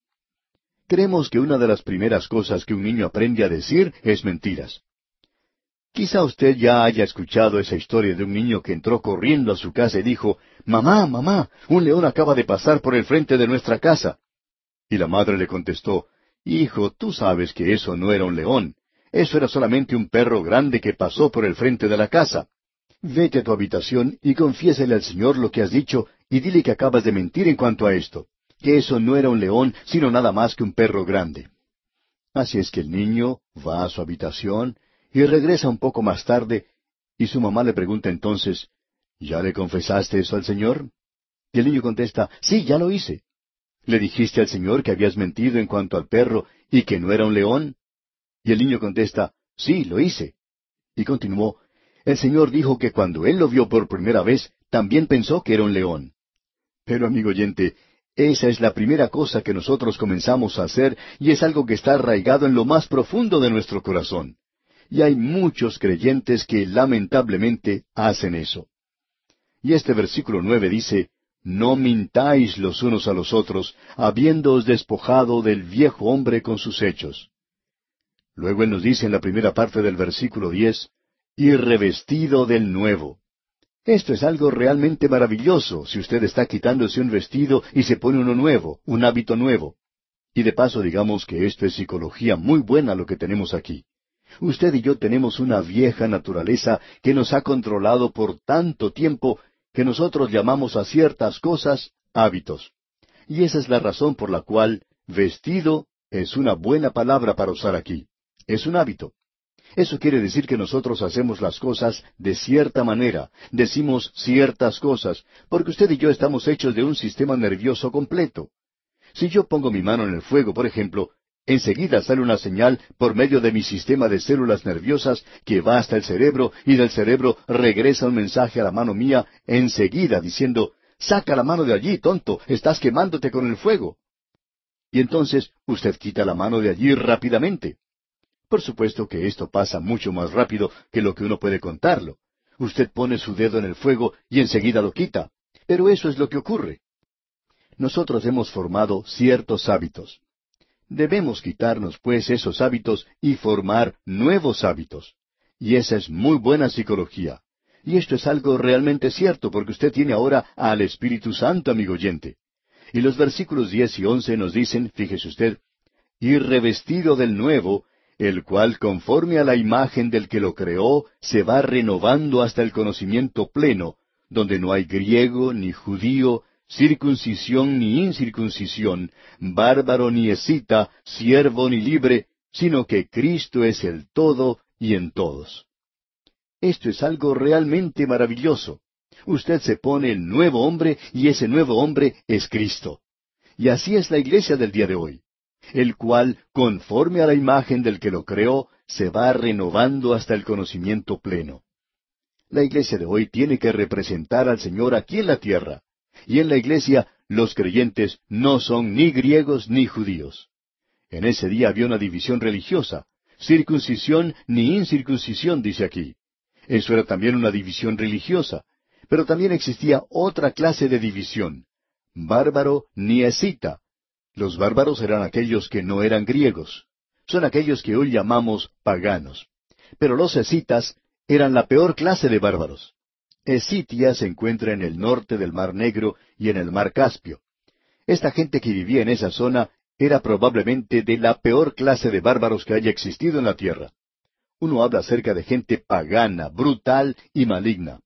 Creemos que una de las primeras cosas que un niño aprende a decir es mentiras. Quizá usted ya haya escuchado esa historia de un niño que entró corriendo a su casa y dijo, Mamá, mamá, un león acaba de pasar por el frente de nuestra casa. Y la madre le contestó, Hijo, tú sabes que eso no era un león, eso era solamente un perro grande que pasó por el frente de la casa. Vete a tu habitación y confiésele al Señor lo que has dicho y dile que acabas de mentir en cuanto a esto, que eso no era un león, sino nada más que un perro grande. Así es que el niño va a su habitación, y regresa un poco más tarde, y su mamá le pregunta entonces, ¿Ya le confesaste eso al Señor? Y el niño contesta, Sí, ya lo hice. ¿Le dijiste al Señor que habías mentido en cuanto al perro y que no era un león? Y el niño contesta, Sí, lo hice. Y continuó, El Señor dijo que cuando él lo vio por primera vez, también pensó que era un león. Pero, amigo oyente, esa es la primera cosa que nosotros comenzamos a hacer y es algo que está arraigado en lo más profundo de nuestro corazón. Y hay muchos creyentes que lamentablemente hacen eso. Y este versículo nueve dice, no mintáis los unos a los otros, habiéndoos despojado del viejo hombre con sus hechos. Luego él nos dice en la primera parte del versículo diez, y revestido del nuevo. Esto es algo realmente maravilloso si usted está quitándose un vestido y se pone uno nuevo, un hábito nuevo. Y de paso digamos que esto es psicología muy buena lo que tenemos aquí. Usted y yo tenemos una vieja naturaleza que nos ha controlado por tanto tiempo que nosotros llamamos a ciertas cosas hábitos. Y esa es la razón por la cual vestido es una buena palabra para usar aquí. Es un hábito. Eso quiere decir que nosotros hacemos las cosas de cierta manera, decimos ciertas cosas, porque usted y yo estamos hechos de un sistema nervioso completo. Si yo pongo mi mano en el fuego, por ejemplo, Enseguida sale una señal por medio de mi sistema de células nerviosas que va hasta el cerebro y del cerebro regresa un mensaje a la mano mía enseguida diciendo, saca la mano de allí, tonto, estás quemándote con el fuego. Y entonces usted quita la mano de allí rápidamente. Por supuesto que esto pasa mucho más rápido que lo que uno puede contarlo. Usted pone su dedo en el fuego y enseguida lo quita. Pero eso es lo que ocurre. Nosotros hemos formado ciertos hábitos. Debemos quitarnos, pues, esos hábitos y formar nuevos hábitos. Y esa es muy buena psicología. Y esto es algo realmente cierto, porque usted tiene ahora al Espíritu Santo, amigo oyente. Y los versículos diez y once nos dicen, fíjese usted, y revestido del nuevo, el cual conforme a la imagen del que lo creó, se va renovando hasta el conocimiento pleno, donde no hay griego ni judío, circuncisión ni incircuncisión, bárbaro ni escita, siervo ni libre, sino que Cristo es el todo y en todos. Esto es algo realmente maravilloso. Usted se pone el nuevo hombre y ese nuevo hombre es Cristo. Y así es la iglesia del día de hoy, el cual, conforme a la imagen del que lo creó, se va renovando hasta el conocimiento pleno. La iglesia de hoy tiene que representar al Señor aquí en la tierra, y en la iglesia los creyentes no son ni griegos ni judíos. En ese día había una división religiosa, circuncisión ni incircuncisión, dice aquí. Eso era también una división religiosa, pero también existía otra clase de división, bárbaro ni escita. Los bárbaros eran aquellos que no eran griegos. Son aquellos que hoy llamamos paganos. Pero los escitas eran la peor clase de bárbaros. Esitia se encuentra en el norte del Mar Negro y en el Mar Caspio. Esta gente que vivía en esa zona era probablemente de la peor clase de bárbaros que haya existido en la tierra. Uno habla acerca de gente pagana, brutal y maligna.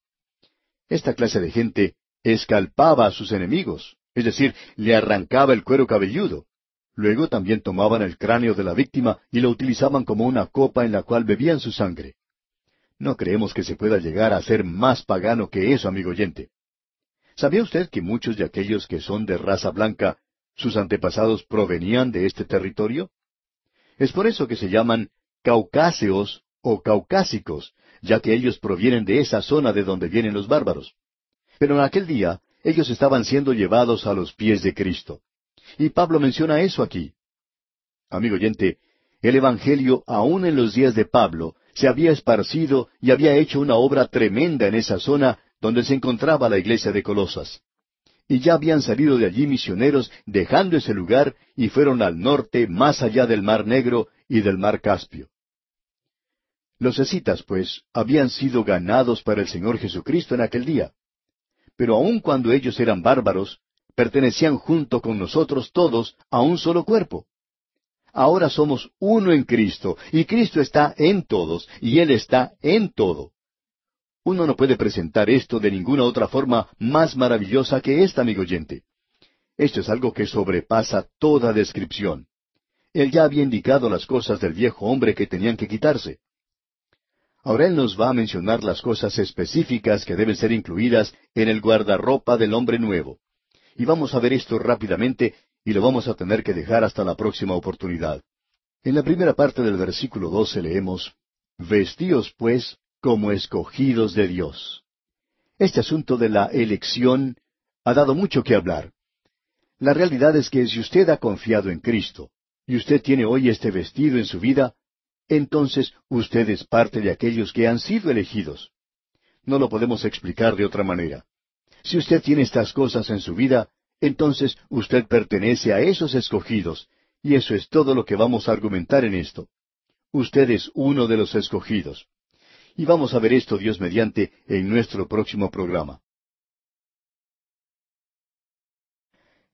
Esta clase de gente escalpaba a sus enemigos, es decir, le arrancaba el cuero cabelludo. Luego también tomaban el cráneo de la víctima y lo utilizaban como una copa en la cual bebían su sangre. No creemos que se pueda llegar a ser más pagano que eso, amigo oyente. ¿Sabía usted que muchos de aquellos que son de raza blanca, sus antepasados provenían de este territorio? Es por eso que se llaman caucáseos o caucásicos, ya que ellos provienen de esa zona de donde vienen los bárbaros. Pero en aquel día ellos estaban siendo llevados a los pies de Cristo. Y Pablo menciona eso aquí. Amigo oyente, el Evangelio, aun en los días de Pablo, se había esparcido y había hecho una obra tremenda en esa zona donde se encontraba la iglesia de Colosas. Y ya habían salido de allí misioneros dejando ese lugar y fueron al norte más allá del Mar Negro y del Mar Caspio. Los escitas, pues, habían sido ganados para el Señor Jesucristo en aquel día. Pero aun cuando ellos eran bárbaros, pertenecían junto con nosotros todos a un solo cuerpo. Ahora somos uno en Cristo, y Cristo está en todos, y Él está en todo. Uno no puede presentar esto de ninguna otra forma más maravillosa que esta, amigo oyente. Esto es algo que sobrepasa toda descripción. Él ya había indicado las cosas del viejo hombre que tenían que quitarse. Ahora Él nos va a mencionar las cosas específicas que deben ser incluidas en el guardarropa del hombre nuevo. Y vamos a ver esto rápidamente y lo vamos a tener que dejar hasta la próxima oportunidad. En la primera parte del versículo doce leemos, Vestíos pues como escogidos de Dios. Este asunto de la elección ha dado mucho que hablar. La realidad es que si usted ha confiado en Cristo y usted tiene hoy este vestido en su vida, entonces usted es parte de aquellos que han sido elegidos. No lo podemos explicar de otra manera. Si usted tiene estas cosas en su vida, entonces usted pertenece a esos escogidos, y eso es todo lo que vamos a argumentar en esto. Usted es uno de los escogidos. Y vamos a ver esto, Dios mediante, en nuestro próximo programa.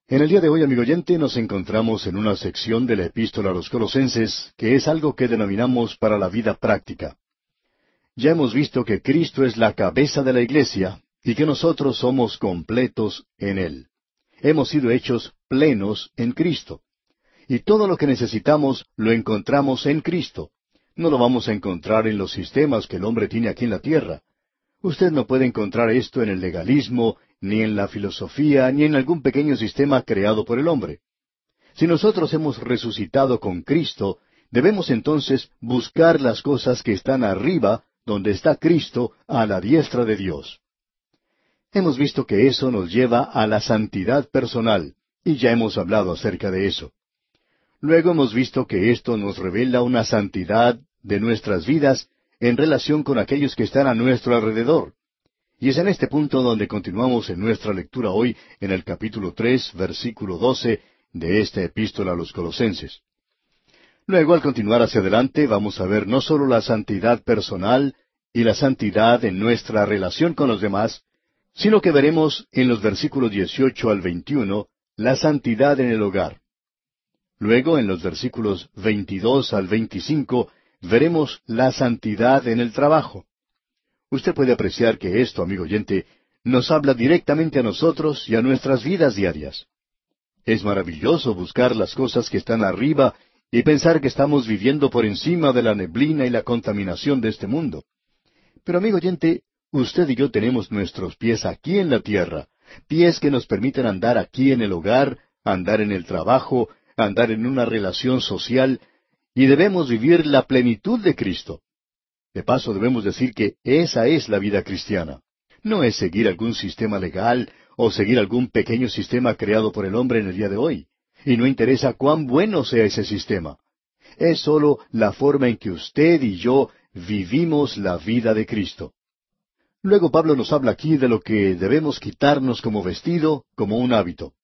En el día de hoy, amigo oyente, nos encontramos en una sección de la epístola a los colosenses que es algo que denominamos para la vida práctica. Ya hemos visto que Cristo es la cabeza de la iglesia y que nosotros somos completos en Él. Hemos sido hechos plenos en Cristo. Y todo lo que necesitamos lo encontramos en Cristo. No lo vamos a encontrar en los sistemas que el hombre tiene aquí en la tierra. Usted no puede encontrar esto en el legalismo, ni en la filosofía, ni en algún pequeño sistema creado por el hombre. Si nosotros hemos resucitado con Cristo, debemos entonces buscar las cosas que están arriba, donde está Cristo, a la diestra de Dios. Hemos visto que eso nos lleva a la santidad personal, y ya hemos hablado acerca de eso. Luego hemos visto que esto nos revela una santidad de nuestras vidas en relación con aquellos que están a nuestro alrededor. Y es en este punto donde continuamos en nuestra lectura hoy en el capítulo tres, versículo doce de esta epístola a los Colosenses. Luego, al continuar hacia adelante, vamos a ver no solo la santidad personal y la santidad en nuestra relación con los demás, sino que veremos en los versículos 18 al 21 la santidad en el hogar. Luego, en los versículos 22 al 25, veremos la santidad en el trabajo. Usted puede apreciar que esto, amigo oyente, nos habla directamente a nosotros y a nuestras vidas diarias. Es maravilloso buscar las cosas que están arriba y pensar que estamos viviendo por encima de la neblina y la contaminación de este mundo. Pero, amigo oyente, usted y yo tenemos nuestros pies aquí en la tierra, pies que nos permiten andar aquí en el hogar, andar en el trabajo, andar en una relación social, y debemos vivir la plenitud de Cristo. De paso debemos decir que esa es la vida cristiana. No es seguir algún sistema legal o seguir algún pequeño sistema creado por el hombre en el día de hoy. Y no interesa cuán bueno sea ese sistema. Es sólo la forma en que usted y yo vivimos la vida de Cristo. Luego Pablo nos habla aquí de lo que debemos quitarnos como vestido, como un hábito.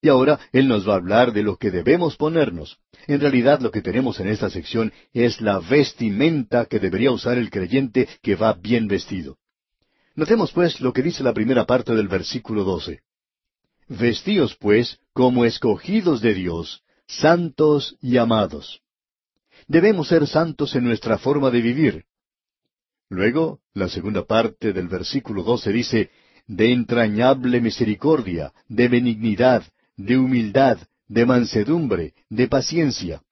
Y ahora Él nos va a hablar de lo que debemos ponernos. En realidad lo que tenemos en esta sección es la vestimenta que debería usar el creyente que va bien vestido. Notemos pues lo que dice la primera parte del versículo 12. Vestíos pues como escogidos de Dios, santos y amados. Debemos ser santos en nuestra forma de vivir. Luego, la segunda parte del versículo 12 dice, de entrañable misericordia, de benignidad, de humildad, de mansedumbre, de paciencia.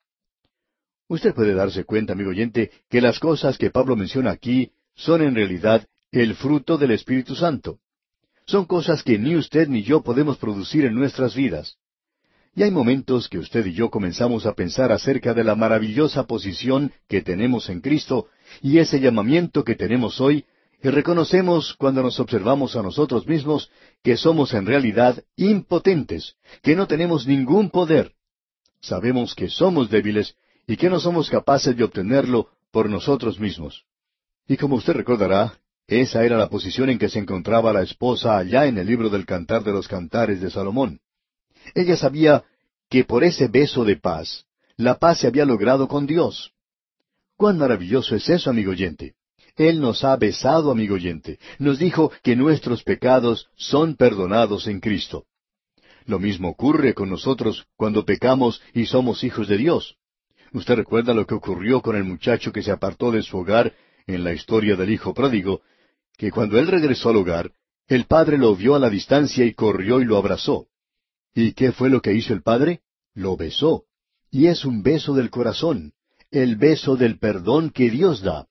Usted puede darse cuenta, amigo oyente, que las cosas que Pablo menciona aquí son en realidad el fruto del Espíritu Santo. Son cosas que ni usted ni yo podemos producir en nuestras vidas. Y hay momentos que usted y yo comenzamos a pensar acerca de la maravillosa posición que tenemos en Cristo y ese llamamiento que tenemos hoy y reconocemos cuando nos observamos a nosotros mismos que somos en realidad impotentes, que no tenemos ningún poder. Sabemos que somos débiles y que no somos capaces de obtenerlo por nosotros mismos. Y como usted recordará, esa era la posición en que se encontraba la esposa allá en el libro del Cantar de los Cantares de Salomón. Ella sabía que por ese beso de paz, la paz se había logrado con Dios. Cuán maravilloso es eso, amigo oyente. Él nos ha besado, amigo oyente. Nos dijo que nuestros pecados son perdonados en Cristo. Lo mismo ocurre con nosotros cuando pecamos y somos hijos de Dios. Usted recuerda lo que ocurrió con el muchacho que se apartó de su hogar en la historia del hijo pródigo, que cuando él regresó al hogar, el padre lo vio a la distancia y corrió y lo abrazó. ¿Y qué fue lo que hizo el padre? Lo besó. Y es un beso del corazón, el beso del perdón que Dios da.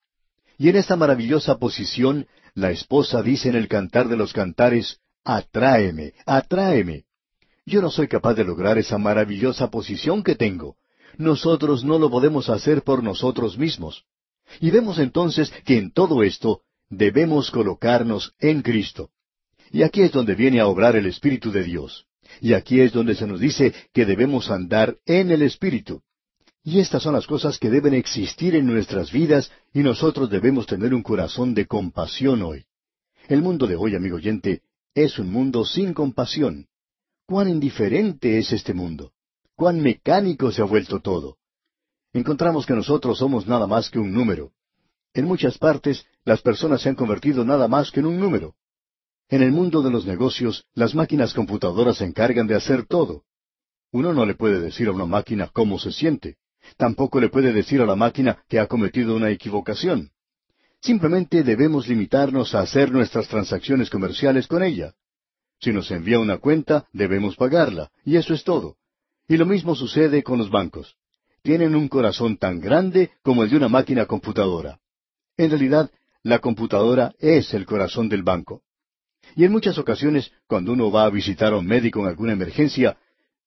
Y en esta maravillosa posición, la esposa dice en el cantar de los cantares, Atráeme, atráeme. Yo no soy capaz de lograr esa maravillosa posición que tengo. Nosotros no lo podemos hacer por nosotros mismos. Y vemos entonces que en todo esto debemos colocarnos en Cristo. Y aquí es donde viene a obrar el Espíritu de Dios. Y aquí es donde se nos dice que debemos andar en el Espíritu. Y estas son las cosas que deben existir en nuestras vidas y nosotros debemos tener un corazón de compasión hoy. El mundo de hoy, amigo oyente, es un mundo sin compasión. Cuán indiferente es este mundo. Cuán mecánico se ha vuelto todo. Encontramos que nosotros somos nada más que un número. En muchas partes las personas se han convertido nada más que en un número. En el mundo de los negocios, las máquinas computadoras se encargan de hacer todo. Uno no le puede decir a una máquina cómo se siente. Tampoco le puede decir a la máquina que ha cometido una equivocación. Simplemente debemos limitarnos a hacer nuestras transacciones comerciales con ella. Si nos envía una cuenta, debemos pagarla, y eso es todo. Y lo mismo sucede con los bancos. Tienen un corazón tan grande como el de una máquina computadora. En realidad, la computadora es el corazón del banco. Y en muchas ocasiones, cuando uno va a visitar a un médico en alguna emergencia,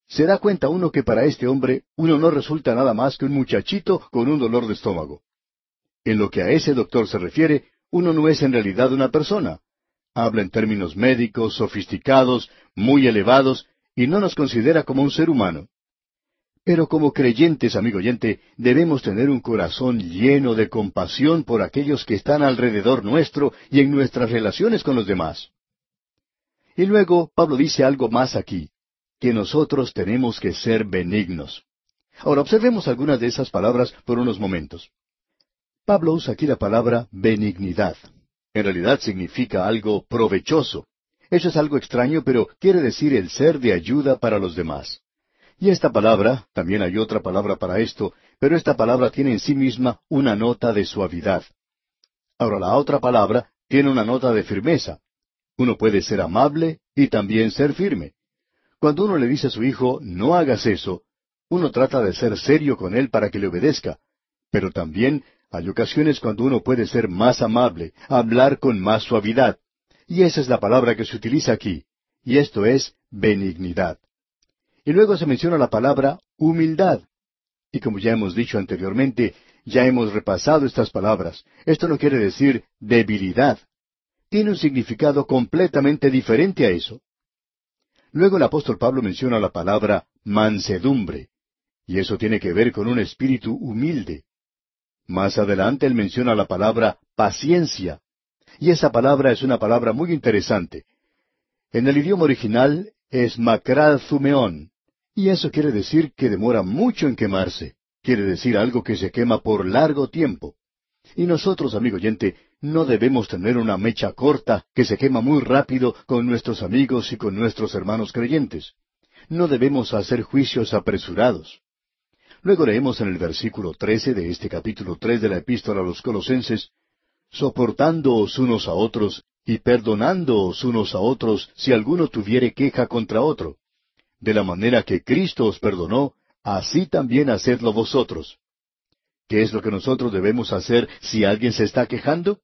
se da cuenta uno que para este hombre uno no resulta nada más que un muchachito con un dolor de estómago. En lo que a ese doctor se refiere, uno no es en realidad una persona. Habla en términos médicos, sofisticados, muy elevados, y no nos considera como un ser humano. Pero como creyentes, amigo oyente, debemos tener un corazón lleno de compasión por aquellos que están alrededor nuestro y en nuestras relaciones con los demás. Y luego Pablo dice algo más aquí, que nosotros tenemos que ser benignos. Ahora observemos algunas de esas palabras por unos momentos. Pablo usa aquí la palabra benignidad. En realidad significa algo provechoso. Eso es algo extraño, pero quiere decir el ser de ayuda para los demás. Y esta palabra, también hay otra palabra para esto, pero esta palabra tiene en sí misma una nota de suavidad. Ahora la otra palabra tiene una nota de firmeza. Uno puede ser amable y también ser firme. Cuando uno le dice a su hijo, no hagas eso, uno trata de ser serio con él para que le obedezca. Pero también hay ocasiones cuando uno puede ser más amable, hablar con más suavidad. Y esa es la palabra que se utiliza aquí. Y esto es benignidad. Y luego se menciona la palabra humildad. Y como ya hemos dicho anteriormente, ya hemos repasado estas palabras. Esto no quiere decir debilidad tiene un significado completamente diferente a eso. Luego el apóstol Pablo menciona la palabra mansedumbre, y eso tiene que ver con un espíritu humilde. Más adelante él menciona la palabra paciencia, y esa palabra es una palabra muy interesante. En el idioma original es makral zumeón, y eso quiere decir que demora mucho en quemarse, quiere decir algo que se quema por largo tiempo. Y nosotros, amigo oyente, no debemos tener una mecha corta que se quema muy rápido con nuestros amigos y con nuestros hermanos creyentes. No debemos hacer juicios apresurados. Luego leemos en el versículo trece de este capítulo tres de la epístola a los Colosenses, soportándoos unos a otros y perdonándoos unos a otros si alguno tuviere queja contra otro. De la manera que Cristo os perdonó, así también hacedlo vosotros. ¿Qué es lo que nosotros debemos hacer si alguien se está quejando?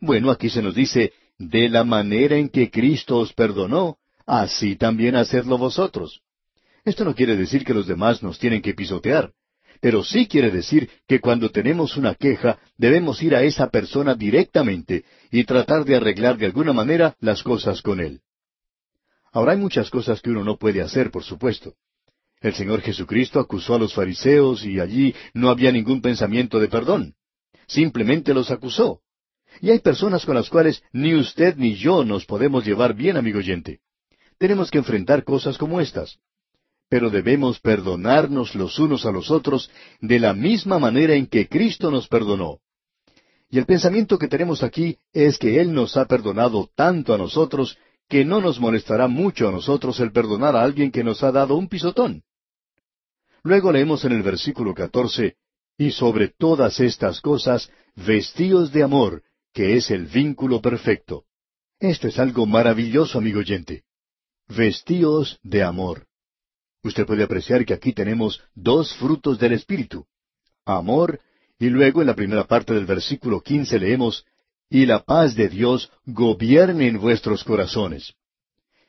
Bueno, aquí se nos dice, de la manera en que Cristo os perdonó, así también hacedlo vosotros. Esto no quiere decir que los demás nos tienen que pisotear, pero sí quiere decir que cuando tenemos una queja debemos ir a esa persona directamente y tratar de arreglar de alguna manera las cosas con él. Ahora hay muchas cosas que uno no puede hacer, por supuesto. El Señor Jesucristo acusó a los fariseos y allí no había ningún pensamiento de perdón. Simplemente los acusó. Y hay personas con las cuales ni usted ni yo nos podemos llevar bien, amigo oyente. Tenemos que enfrentar cosas como estas. Pero debemos perdonarnos los unos a los otros de la misma manera en que Cristo nos perdonó. Y el pensamiento que tenemos aquí es que Él nos ha perdonado tanto a nosotros que no nos molestará mucho a nosotros el perdonar a alguien que nos ha dado un pisotón. Luego leemos en el versículo catorce, y sobre todas estas cosas, vestíos de amor, que es el vínculo perfecto. Esto es algo maravilloso, amigo oyente. Vestíos de amor. Usted puede apreciar que aquí tenemos dos frutos del Espíritu. Amor, y luego en la primera parte del versículo quince leemos, y la paz de Dios gobierne en vuestros corazones.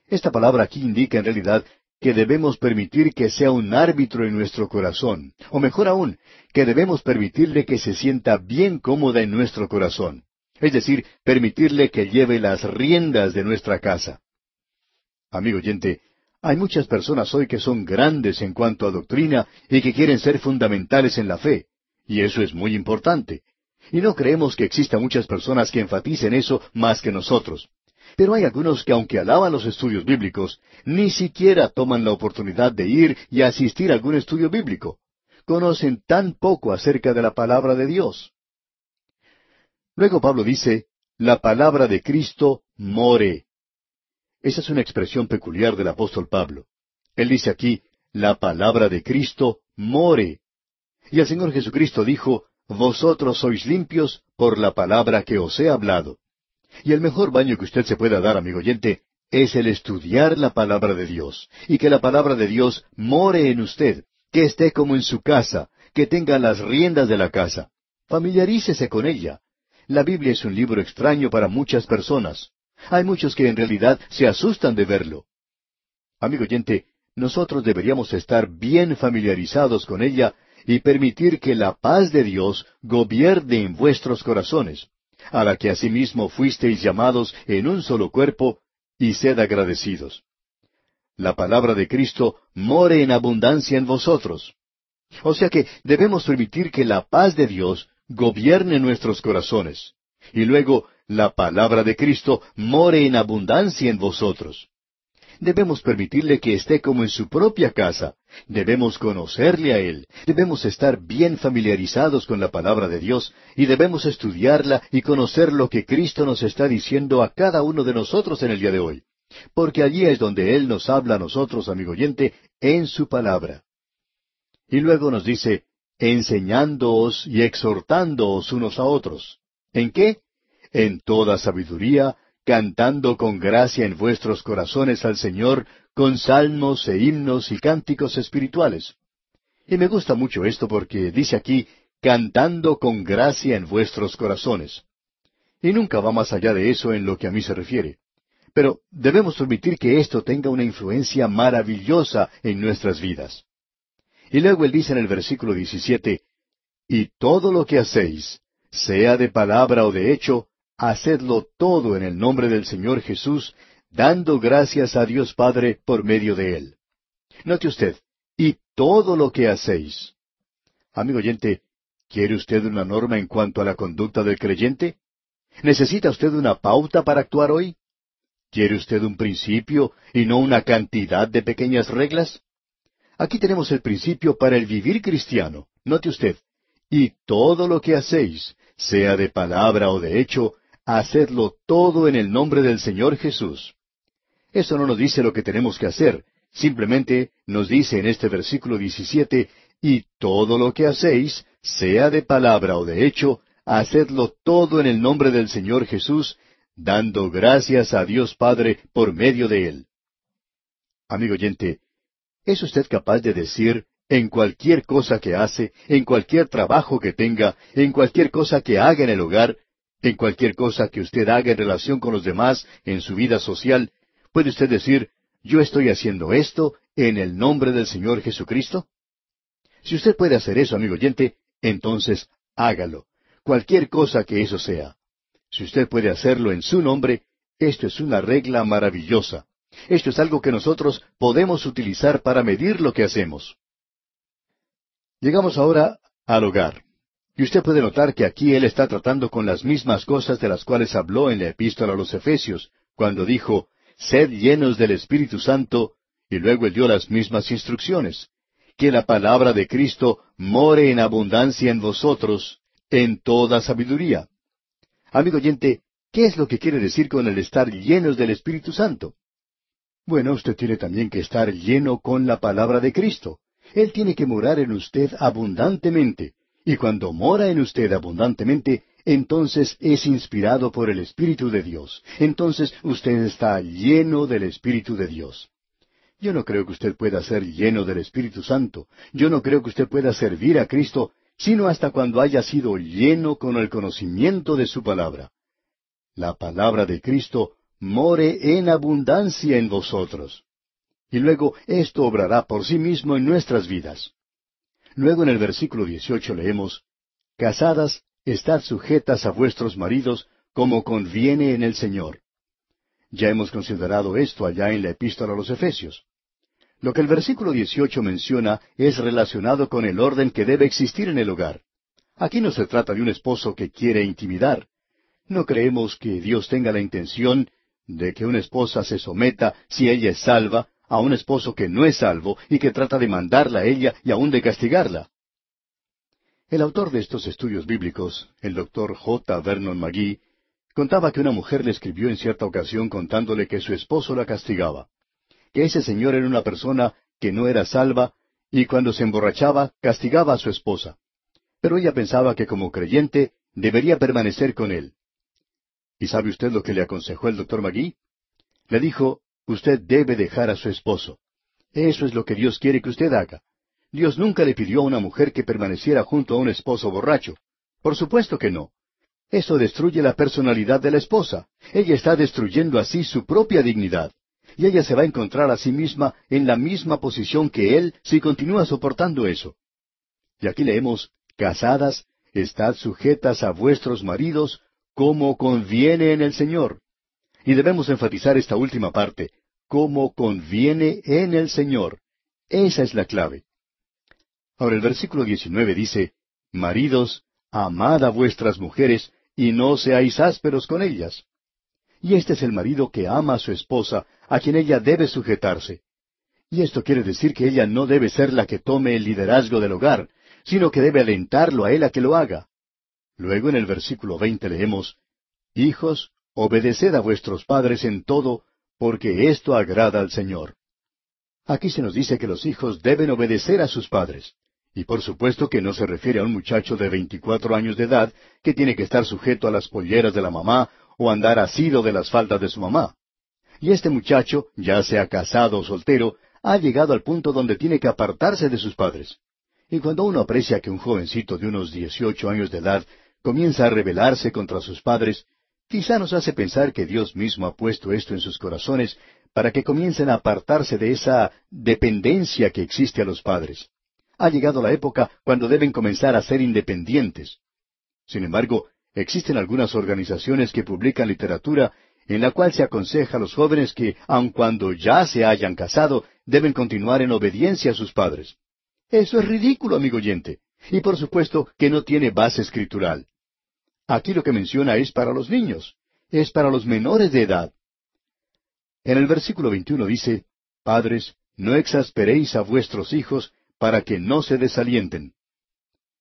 Esta palabra aquí indica en realidad que debemos permitir que sea un árbitro en nuestro corazón, o mejor aún, que debemos permitirle que se sienta bien cómoda en nuestro corazón es decir, permitirle que lleve las riendas de nuestra casa. Amigo oyente, hay muchas personas hoy que son grandes en cuanto a doctrina y que quieren ser fundamentales en la fe, y eso es muy importante. Y no creemos que exista muchas personas que enfaticen eso más que nosotros. Pero hay algunos que aunque alaban los estudios bíblicos, ni siquiera toman la oportunidad de ir y asistir a algún estudio bíblico. Conocen tan poco acerca de la palabra de Dios. Luego Pablo dice, la palabra de Cristo more. Esa es una expresión peculiar del apóstol Pablo. Él dice aquí, la palabra de Cristo more. Y el Señor Jesucristo dijo, vosotros sois limpios por la palabra que os he hablado. Y el mejor baño que usted se pueda dar, amigo oyente, es el estudiar la palabra de Dios, y que la palabra de Dios more en usted, que esté como en su casa, que tenga las riendas de la casa. Familiarícese con ella. La Biblia es un libro extraño para muchas personas. Hay muchos que en realidad se asustan de verlo. Amigo oyente, nosotros deberíamos estar bien familiarizados con ella y permitir que la paz de Dios gobierne en vuestros corazones, a la que asimismo fuisteis llamados en un solo cuerpo, y sed agradecidos. La palabra de Cristo more en abundancia en vosotros. O sea que debemos permitir que la paz de Dios gobierne nuestros corazones. Y luego la palabra de Cristo more en abundancia en vosotros. Debemos permitirle que esté como en su propia casa. Debemos conocerle a Él. Debemos estar bien familiarizados con la palabra de Dios y debemos estudiarla y conocer lo que Cristo nos está diciendo a cada uno de nosotros en el día de hoy. Porque allí es donde Él nos habla a nosotros, amigo oyente, en su palabra. Y luego nos dice, enseñándoos y exhortándoos unos a otros. ¿En qué? En toda sabiduría, cantando con gracia en vuestros corazones al Señor, con salmos e himnos y cánticos espirituales. Y me gusta mucho esto porque dice aquí, cantando con gracia en vuestros corazones. Y nunca va más allá de eso en lo que a mí se refiere. Pero debemos permitir que esto tenga una influencia maravillosa en nuestras vidas. Y luego él dice en el versículo 17, Y todo lo que hacéis, sea de palabra o de hecho, hacedlo todo en el nombre del Señor Jesús, dando gracias a Dios Padre por medio de Él. Note usted, y todo lo que hacéis. Amigo oyente, ¿quiere usted una norma en cuanto a la conducta del creyente? ¿Necesita usted una pauta para actuar hoy? ¿Quiere usted un principio y no una cantidad de pequeñas reglas? Aquí tenemos el principio para el vivir cristiano. Note usted, y todo lo que hacéis, sea de palabra o de hecho, hacedlo todo en el nombre del Señor Jesús. Eso no nos dice lo que tenemos que hacer, simplemente nos dice en este versículo 17, y todo lo que hacéis, sea de palabra o de hecho, hacedlo todo en el nombre del Señor Jesús, dando gracias a Dios Padre por medio de Él. Amigo oyente, ¿es usted capaz de decir en cualquier cosa que hace, en cualquier trabajo que tenga, en cualquier cosa que haga en el hogar, en cualquier cosa que usted haga en relación con los demás, en su vida social, puede usted decir, yo estoy haciendo esto en el nombre del Señor Jesucristo. Si usted puede hacer eso, amigo oyente, entonces hágalo, cualquier cosa que eso sea. Si usted puede hacerlo en su nombre, esto es una regla maravillosa. Esto es algo que nosotros podemos utilizar para medir lo que hacemos. Llegamos ahora al hogar. Y usted puede notar que aquí él está tratando con las mismas cosas de las cuales habló en la epístola a los Efesios, cuando dijo, Sed llenos del Espíritu Santo, y luego él dio las mismas instrucciones. Que la palabra de Cristo more en abundancia en vosotros, en toda sabiduría. Amigo oyente, ¿qué es lo que quiere decir con el estar llenos del Espíritu Santo? Bueno, usted tiene también que estar lleno con la palabra de Cristo. Él tiene que morar en usted abundantemente. Y cuando mora en usted abundantemente, entonces es inspirado por el Espíritu de Dios. Entonces usted está lleno del Espíritu de Dios. Yo no creo que usted pueda ser lleno del Espíritu Santo. Yo no creo que usted pueda servir a Cristo, sino hasta cuando haya sido lleno con el conocimiento de su palabra. La palabra de Cristo more en abundancia en vosotros. Y luego esto obrará por sí mismo en nuestras vidas. Luego en el versículo 18 leemos, Casadas, estad sujetas a vuestros maridos como conviene en el Señor. Ya hemos considerado esto allá en la epístola a los Efesios. Lo que el versículo 18 menciona es relacionado con el orden que debe existir en el hogar. Aquí no se trata de un esposo que quiere intimidar. No creemos que Dios tenga la intención de que una esposa se someta, si ella es salva, a un esposo que no es salvo y que trata de mandarla a ella y aún de castigarla. El autor de estos estudios bíblicos, el doctor J. Vernon McGee, contaba que una mujer le escribió en cierta ocasión contándole que su esposo la castigaba, que ese señor era una persona que no era salva y cuando se emborrachaba castigaba a su esposa. Pero ella pensaba que como creyente debería permanecer con él. ¿Y sabe usted lo que le aconsejó el doctor Magui? Le dijo, usted debe dejar a su esposo. Eso es lo que Dios quiere que usted haga. Dios nunca le pidió a una mujer que permaneciera junto a un esposo borracho. Por supuesto que no. Eso destruye la personalidad de la esposa. Ella está destruyendo así su propia dignidad. Y ella se va a encontrar a sí misma en la misma posición que él si continúa soportando eso. Y aquí leemos, Casadas, estad sujetas a vuestros maridos como conviene en el Señor. Y debemos enfatizar esta última parte, como conviene en el Señor. Esa es la clave. Ahora el versículo 19 dice, Maridos, amad a vuestras mujeres y no seáis ásperos con ellas. Y este es el marido que ama a su esposa, a quien ella debe sujetarse. Y esto quiere decir que ella no debe ser la que tome el liderazgo del hogar, sino que debe alentarlo a él a que lo haga. Luego en el versículo veinte leemos, Hijos, obedeced a vuestros padres en todo, porque esto agrada al Señor. Aquí se nos dice que los hijos deben obedecer a sus padres. Y por supuesto que no se refiere a un muchacho de veinticuatro años de edad que tiene que estar sujeto a las polleras de la mamá o andar asido de las faldas de su mamá. Y este muchacho, ya sea casado o soltero, ha llegado al punto donde tiene que apartarse de sus padres. Y cuando uno aprecia que un jovencito de unos dieciocho años de edad comienza a rebelarse contra sus padres, quizá nos hace pensar que Dios mismo ha puesto esto en sus corazones para que comiencen a apartarse de esa dependencia que existe a los padres. Ha llegado la época cuando deben comenzar a ser independientes. Sin embargo, existen algunas organizaciones que publican literatura en la cual se aconseja a los jóvenes que, aun cuando ya se hayan casado, deben continuar en obediencia a sus padres. Eso es ridículo, amigo oyente, y por supuesto que no tiene base escritural. Aquí lo que menciona es para los niños, es para los menores de edad. En el versículo 21 dice, Padres, no exasperéis a vuestros hijos para que no se desalienten.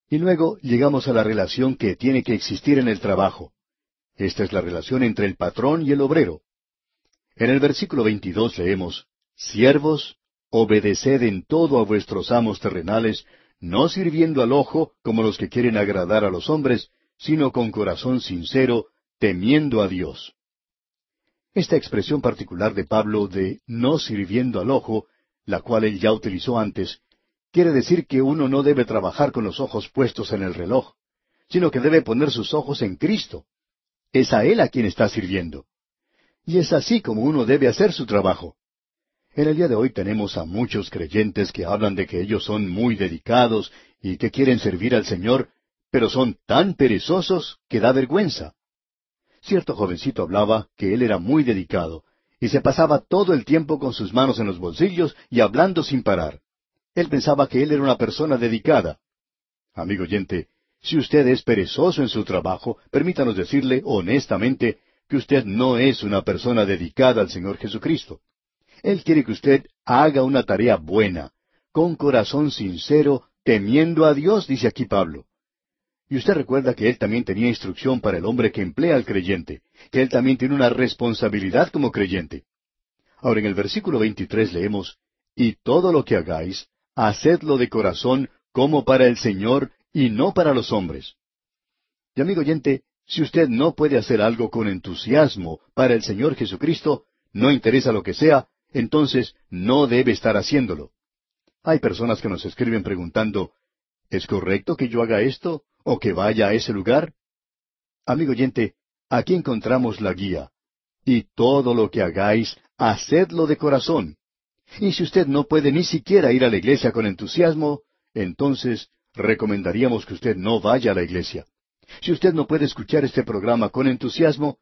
Y luego llegamos a la relación que tiene que existir en el trabajo. Esta es la relación entre el patrón y el obrero. En el versículo 22 leemos, Siervos, obedeced en todo a vuestros amos terrenales, no sirviendo al ojo como los que quieren agradar a los hombres, sino con corazón sincero, temiendo a Dios. Esta expresión particular de Pablo de no sirviendo al ojo, la cual él ya utilizó antes, quiere decir que uno no debe trabajar con los ojos puestos en el reloj, sino que debe poner sus ojos en Cristo. Es a Él a quien está sirviendo. Y es así como uno debe hacer su trabajo. En el día de hoy tenemos a muchos creyentes que hablan de que ellos son muy dedicados y que quieren servir al Señor, pero son tan perezosos que da vergüenza. Cierto jovencito hablaba que él era muy dedicado, y se pasaba todo el tiempo con sus manos en los bolsillos y hablando sin parar. Él pensaba que él era una persona dedicada. Amigo oyente, si usted es perezoso en su trabajo, permítanos decirle honestamente que usted no es una persona dedicada al Señor Jesucristo. Él quiere que usted haga una tarea buena, con corazón sincero, temiendo a Dios, dice aquí Pablo. Y usted recuerda que él también tenía instrucción para el hombre que emplea al creyente, que él también tiene una responsabilidad como creyente. Ahora en el versículo 23 leemos, Y todo lo que hagáis, hacedlo de corazón como para el Señor y no para los hombres. Y amigo oyente, si usted no puede hacer algo con entusiasmo para el Señor Jesucristo, no interesa lo que sea, entonces no debe estar haciéndolo. Hay personas que nos escriben preguntando, ¿es correcto que yo haga esto? O que vaya a ese lugar? Amigo oyente, aquí encontramos la guía. Y todo lo que hagáis, hacedlo de corazón. Y si usted no puede ni siquiera ir a la iglesia con entusiasmo, entonces recomendaríamos que usted no vaya a la iglesia. Si usted no puede escuchar este programa con entusiasmo,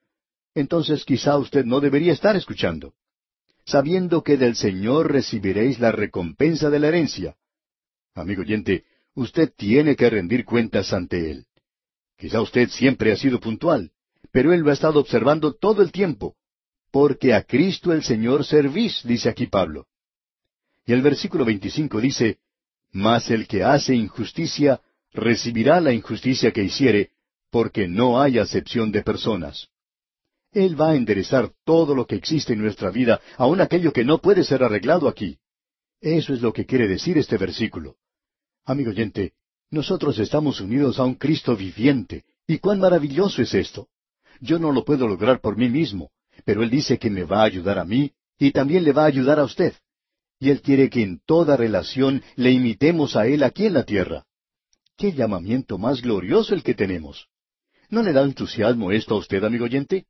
entonces quizá usted no debería estar escuchando, sabiendo que del Señor recibiréis la recompensa de la herencia. Amigo oyente, usted tiene que rendir cuentas ante Él. Quizá usted siempre ha sido puntual, pero Él lo ha estado observando todo el tiempo. porque a Cristo el Señor servís, dice aquí Pablo. Y el versículo 25 dice, Mas el que hace injusticia recibirá la injusticia que hiciere, porque no hay acepción de personas. Él va a enderezar todo lo que existe en nuestra vida, aun aquello que no puede ser arreglado aquí. Eso es lo que quiere decir este versículo. Amigo oyente, nosotros estamos unidos a un Cristo viviente, y cuán maravilloso es esto. Yo no lo puedo lograr por mí mismo, pero Él dice que me va a ayudar a mí, y también le va a ayudar a usted. Y Él quiere que en toda relación le imitemos a Él aquí en la tierra. ¡Qué llamamiento más glorioso el que tenemos! ¿No le da entusiasmo esto a usted, amigo oyente?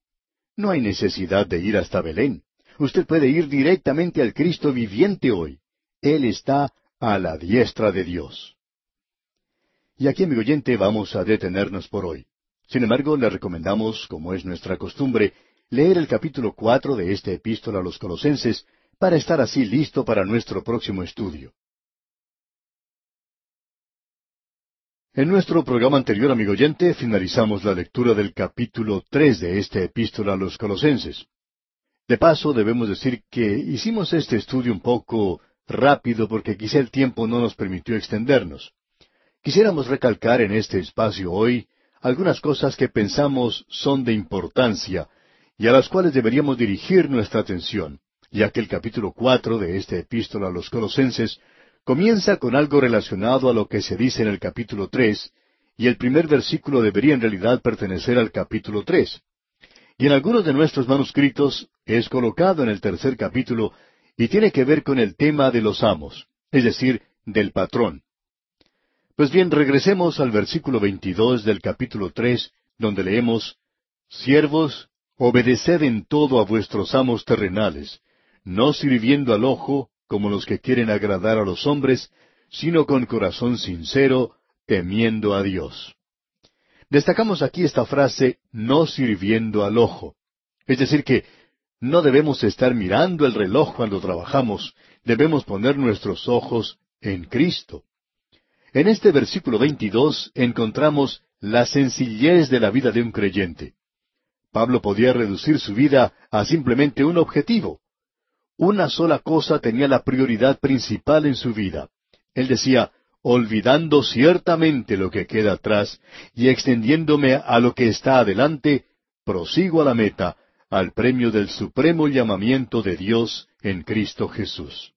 No hay necesidad de ir hasta Belén. Usted puede ir directamente al Cristo viviente hoy. Él está a la diestra de Dios. Y aquí, amigo oyente, vamos a detenernos por hoy. Sin embargo, le recomendamos, como es nuestra costumbre, leer el capítulo cuatro de esta epístola a los Colosenses para estar así listo para nuestro próximo estudio. En nuestro programa anterior, amigo oyente, finalizamos la lectura del capítulo tres de esta epístola a los Colosenses. De paso, debemos decir que hicimos este estudio un poco rápido porque quizá el tiempo no nos permitió extendernos. Quisiéramos recalcar en este espacio hoy algunas cosas que pensamos son de importancia y a las cuales deberíamos dirigir nuestra atención, ya que el capítulo cuatro de esta epístola a los Colosenses comienza con algo relacionado a lo que se dice en el capítulo tres, y el primer versículo debería en realidad pertenecer al capítulo tres. Y en algunos de nuestros manuscritos es colocado en el tercer capítulo y tiene que ver con el tema de los amos, es decir, del patrón. Pues bien, regresemos al versículo 22 del capítulo tres, donde leemos, Siervos, obedeced en todo a vuestros amos terrenales, no sirviendo al ojo, como los que quieren agradar a los hombres, sino con corazón sincero, temiendo a Dios. Destacamos aquí esta frase, no sirviendo al ojo. Es decir, que no debemos estar mirando el reloj cuando trabajamos, debemos poner nuestros ojos en Cristo. En este versículo 22 encontramos la sencillez de la vida de un creyente. Pablo podía reducir su vida a simplemente un objetivo. Una sola cosa tenía la prioridad principal en su vida. Él decía, olvidando ciertamente lo que queda atrás y extendiéndome a lo que está adelante, prosigo a la meta, al premio del supremo llamamiento de Dios en Cristo Jesús.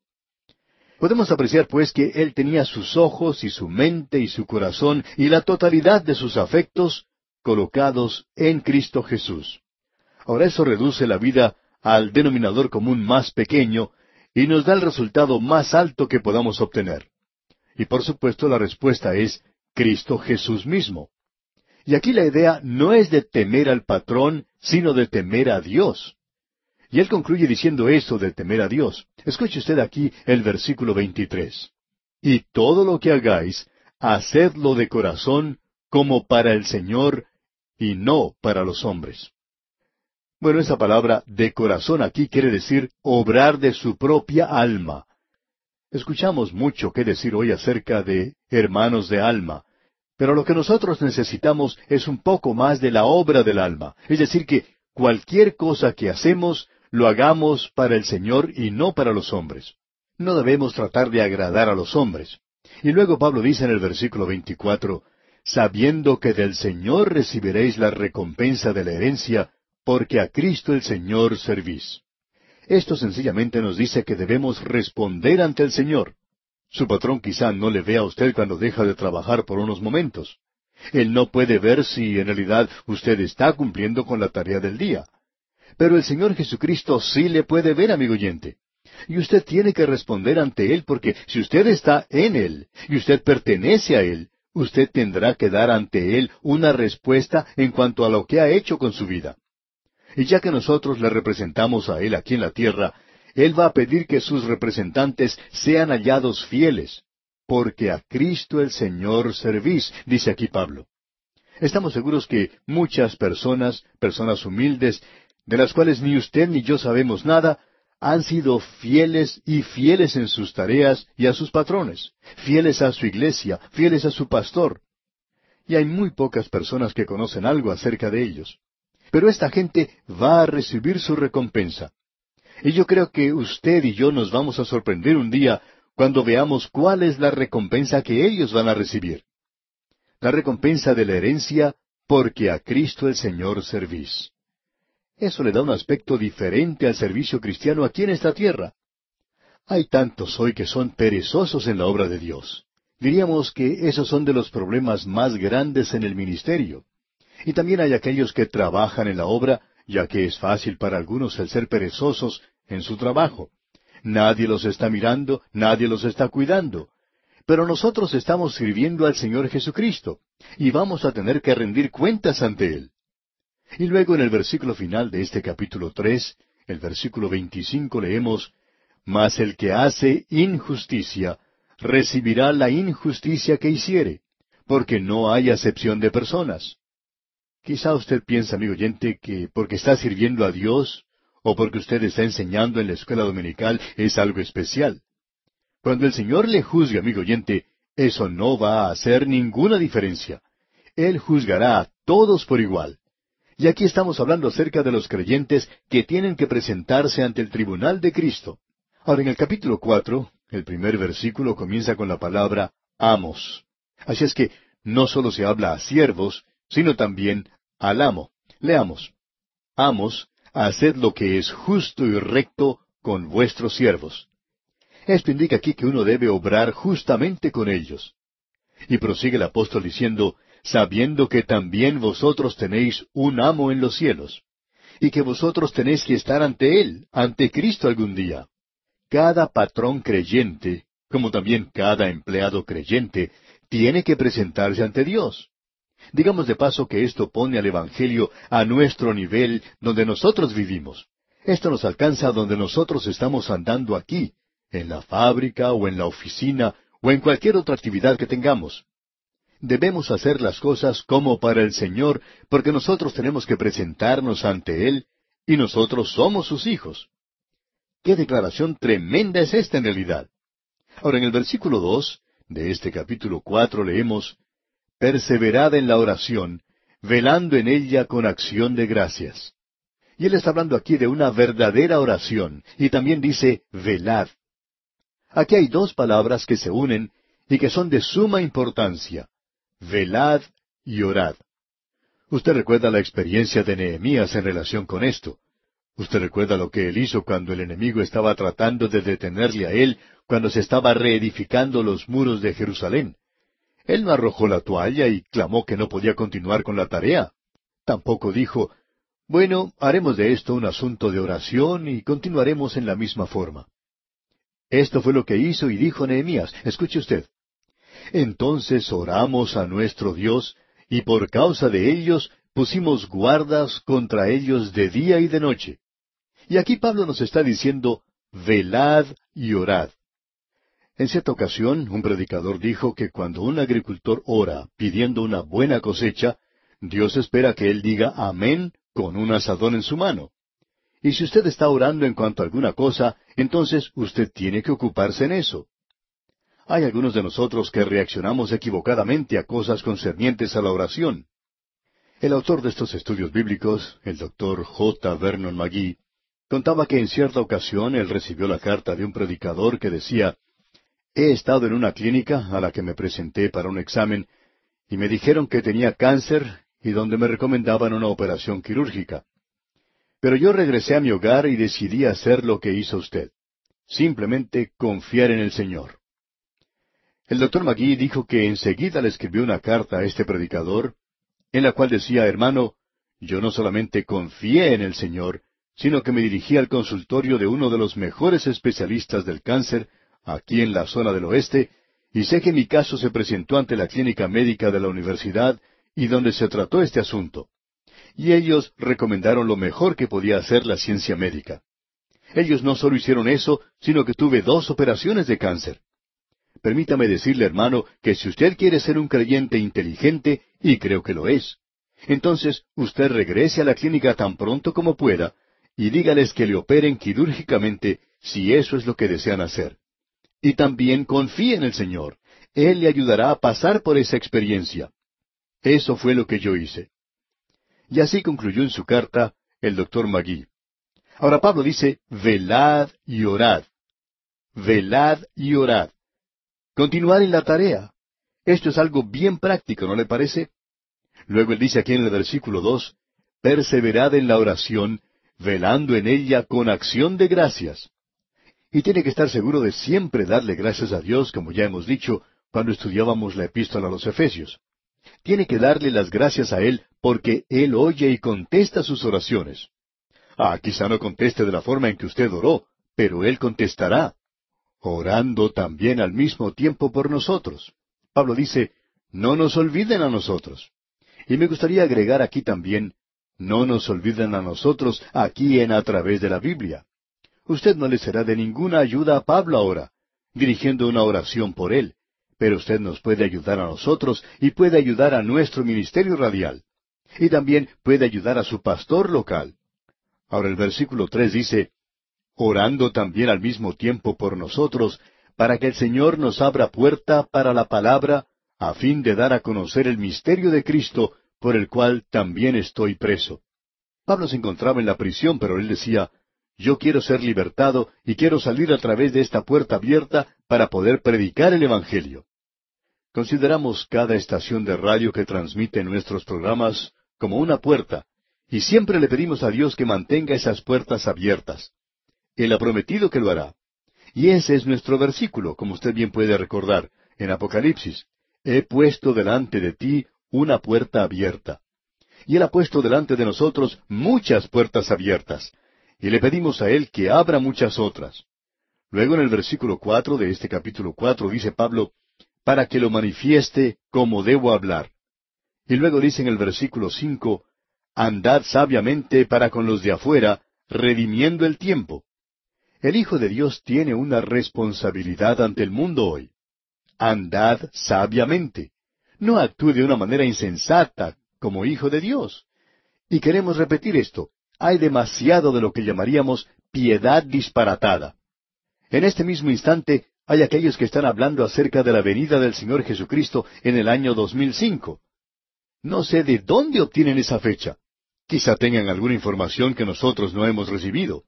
Podemos apreciar pues que él tenía sus ojos y su mente y su corazón y la totalidad de sus afectos colocados en Cristo Jesús. Ahora eso reduce la vida al denominador común más pequeño y nos da el resultado más alto que podamos obtener. Y por supuesto la respuesta es Cristo Jesús mismo. Y aquí la idea no es de temer al patrón, sino de temer a Dios. Y él concluye diciendo eso de temer a Dios. Escuche usted aquí el versículo 23. Y todo lo que hagáis, hacedlo de corazón como para el Señor y no para los hombres. Bueno, esa palabra de corazón aquí quiere decir obrar de su propia alma. Escuchamos mucho que decir hoy acerca de hermanos de alma, pero lo que nosotros necesitamos es un poco más de la obra del alma. Es decir, que cualquier cosa que hacemos lo hagamos para el Señor y no para los hombres. No debemos tratar de agradar a los hombres. Y luego Pablo dice en el versículo 24, sabiendo que del Señor recibiréis la recompensa de la herencia, porque a Cristo el Señor servís. Esto sencillamente nos dice que debemos responder ante el Señor. Su patrón quizá no le vea a usted cuando deja de trabajar por unos momentos. Él no puede ver si en realidad usted está cumpliendo con la tarea del día. Pero el Señor Jesucristo sí le puede ver, amigo oyente. Y usted tiene que responder ante Él porque si usted está en Él y usted pertenece a Él, usted tendrá que dar ante Él una respuesta en cuanto a lo que ha hecho con su vida. Y ya que nosotros le representamos a Él aquí en la tierra, él va a pedir que sus representantes sean hallados fieles, porque a Cristo el Señor servís, dice aquí Pablo. Estamos seguros que muchas personas, personas humildes, de las cuales ni usted ni yo sabemos nada, han sido fieles y fieles en sus tareas y a sus patrones, fieles a su iglesia, fieles a su pastor. Y hay muy pocas personas que conocen algo acerca de ellos. Pero esta gente va a recibir su recompensa. Y yo creo que usted y yo nos vamos a sorprender un día cuando veamos cuál es la recompensa que ellos van a recibir. La recompensa de la herencia porque a Cristo el Señor servís. Eso le da un aspecto diferente al servicio cristiano aquí en esta tierra. Hay tantos hoy que son perezosos en la obra de Dios. Diríamos que esos son de los problemas más grandes en el ministerio. Y también hay aquellos que trabajan en la obra, ya que es fácil para algunos el ser perezosos en su trabajo. Nadie los está mirando, nadie los está cuidando. Pero nosotros estamos sirviendo al Señor Jesucristo, y vamos a tener que rendir cuentas ante Él. Y luego en el versículo final de este capítulo tres, el versículo veinticinco leemos, Mas el que hace injusticia recibirá la injusticia que hiciere, porque no hay acepción de personas. Quizá usted piensa, amigo oyente, que porque está sirviendo a Dios, o porque usted está enseñando en la escuela dominical, es algo especial. Cuando el Señor le juzgue, amigo oyente, eso no va a hacer ninguna diferencia. Él juzgará a todos por igual. Y aquí estamos hablando acerca de los creyentes que tienen que presentarse ante el tribunal de Cristo. Ahora, en el capítulo cuatro, el primer versículo comienza con la palabra amos. Así es que no solo se habla a siervos, sino también al amo. Leamos. Amos, haced lo que es justo y recto con vuestros siervos. Esto indica aquí que uno debe obrar justamente con ellos. Y prosigue el apóstol diciendo, sabiendo que también vosotros tenéis un amo en los cielos, y que vosotros tenéis que estar ante Él, ante Cristo algún día. Cada patrón creyente, como también cada empleado creyente, tiene que presentarse ante Dios. Digamos de paso que esto pone al Evangelio a nuestro nivel donde nosotros vivimos. Esto nos alcanza donde nosotros estamos andando aquí, en la fábrica o en la oficina o en cualquier otra actividad que tengamos. Debemos hacer las cosas como para el Señor, porque nosotros tenemos que presentarnos ante Él y nosotros somos sus hijos. Qué declaración tremenda es esta en realidad. Ahora en el versículo dos de este capítulo cuatro leemos Perseverad en la oración, velando en ella con acción de gracias. Y él está hablando aquí de una verdadera oración, y también dice velad. Aquí hay dos palabras que se unen y que son de suma importancia. Velad y orad. Usted recuerda la experiencia de Nehemías en relación con esto. Usted recuerda lo que él hizo cuando el enemigo estaba tratando de detenerle a él cuando se estaba reedificando los muros de Jerusalén. Él no arrojó la toalla y clamó que no podía continuar con la tarea. Tampoco dijo, bueno, haremos de esto un asunto de oración y continuaremos en la misma forma. Esto fue lo que hizo y dijo Nehemías. Escuche usted. Entonces oramos a nuestro Dios, y por causa de ellos pusimos guardas contra ellos de día y de noche. Y aquí Pablo nos está diciendo, velad y orad. En cierta ocasión, un predicador dijo que cuando un agricultor ora pidiendo una buena cosecha, Dios espera que él diga amén con un asadón en su mano. Y si usted está orando en cuanto a alguna cosa, entonces usted tiene que ocuparse en eso. Hay algunos de nosotros que reaccionamos equivocadamente a cosas concernientes a la oración. El autor de estos estudios bíblicos, el doctor J. Vernon McGee, contaba que en cierta ocasión él recibió la carta de un predicador que decía, He estado en una clínica a la que me presenté para un examen y me dijeron que tenía cáncer y donde me recomendaban una operación quirúrgica. Pero yo regresé a mi hogar y decidí hacer lo que hizo usted. Simplemente confiar en el Señor. El doctor Magui dijo que enseguida le escribió una carta a este predicador, en la cual decía, hermano, yo no solamente confié en el Señor, sino que me dirigí al consultorio de uno de los mejores especialistas del cáncer, aquí en la zona del oeste, y sé que mi caso se presentó ante la clínica médica de la universidad y donde se trató este asunto. Y ellos recomendaron lo mejor que podía hacer la ciencia médica. Ellos no solo hicieron eso, sino que tuve dos operaciones de cáncer. Permítame decirle, hermano, que si usted quiere ser un creyente inteligente, y creo que lo es, entonces usted regrese a la clínica tan pronto como pueda y dígales que le operen quirúrgicamente si eso es lo que desean hacer. Y también confíe en el Señor. Él le ayudará a pasar por esa experiencia. Eso fue lo que yo hice. Y así concluyó en su carta el doctor Magui. Ahora Pablo dice, velad y orad. Velad y orad. Continuar en la tarea. Esto es algo bien práctico, ¿no le parece? Luego él dice aquí en el versículo dos, perseverad en la oración, velando en ella con acción de gracias. Y tiene que estar seguro de siempre darle gracias a Dios, como ya hemos dicho cuando estudiábamos la epístola a los Efesios. Tiene que darle las gracias a Él porque Él oye y contesta sus oraciones. Ah, quizá no conteste de la forma en que usted oró, pero Él contestará, orando también al mismo tiempo por nosotros. Pablo dice, no nos olviden a nosotros. Y me gustaría agregar aquí también, no nos olviden a nosotros aquí en a través de la Biblia. Usted no le será de ninguna ayuda a Pablo ahora, dirigiendo una oración por él, pero usted nos puede ayudar a nosotros y puede ayudar a nuestro ministerio radial. Y también puede ayudar a su pastor local. Ahora el versículo tres dice, orando también al mismo tiempo por nosotros, para que el Señor nos abra puerta para la palabra, a fin de dar a conocer el misterio de Cristo, por el cual también estoy preso. Pablo se encontraba en la prisión, pero él decía, yo quiero ser libertado y quiero salir a través de esta puerta abierta para poder predicar el Evangelio. Consideramos cada estación de radio que transmite nuestros programas como una puerta, y siempre le pedimos a Dios que mantenga esas puertas abiertas. Él ha prometido que lo hará. Y ese es nuestro versículo, como usted bien puede recordar, en Apocalipsis. He puesto delante de ti una puerta abierta. Y Él ha puesto delante de nosotros muchas puertas abiertas y le pedimos a Él que abra muchas otras. Luego en el versículo cuatro de este capítulo cuatro dice Pablo, para que lo manifieste como debo hablar. Y luego dice en el versículo cinco, andad sabiamente para con los de afuera, redimiendo el tiempo. El Hijo de Dios tiene una responsabilidad ante el mundo hoy. Andad sabiamente. No actúe de una manera insensata como Hijo de Dios. Y queremos repetir esto hay demasiado de lo que llamaríamos piedad disparatada. En este mismo instante hay aquellos que están hablando acerca de la venida del Señor Jesucristo en el año 2005. No sé de dónde obtienen esa fecha. Quizá tengan alguna información que nosotros no hemos recibido.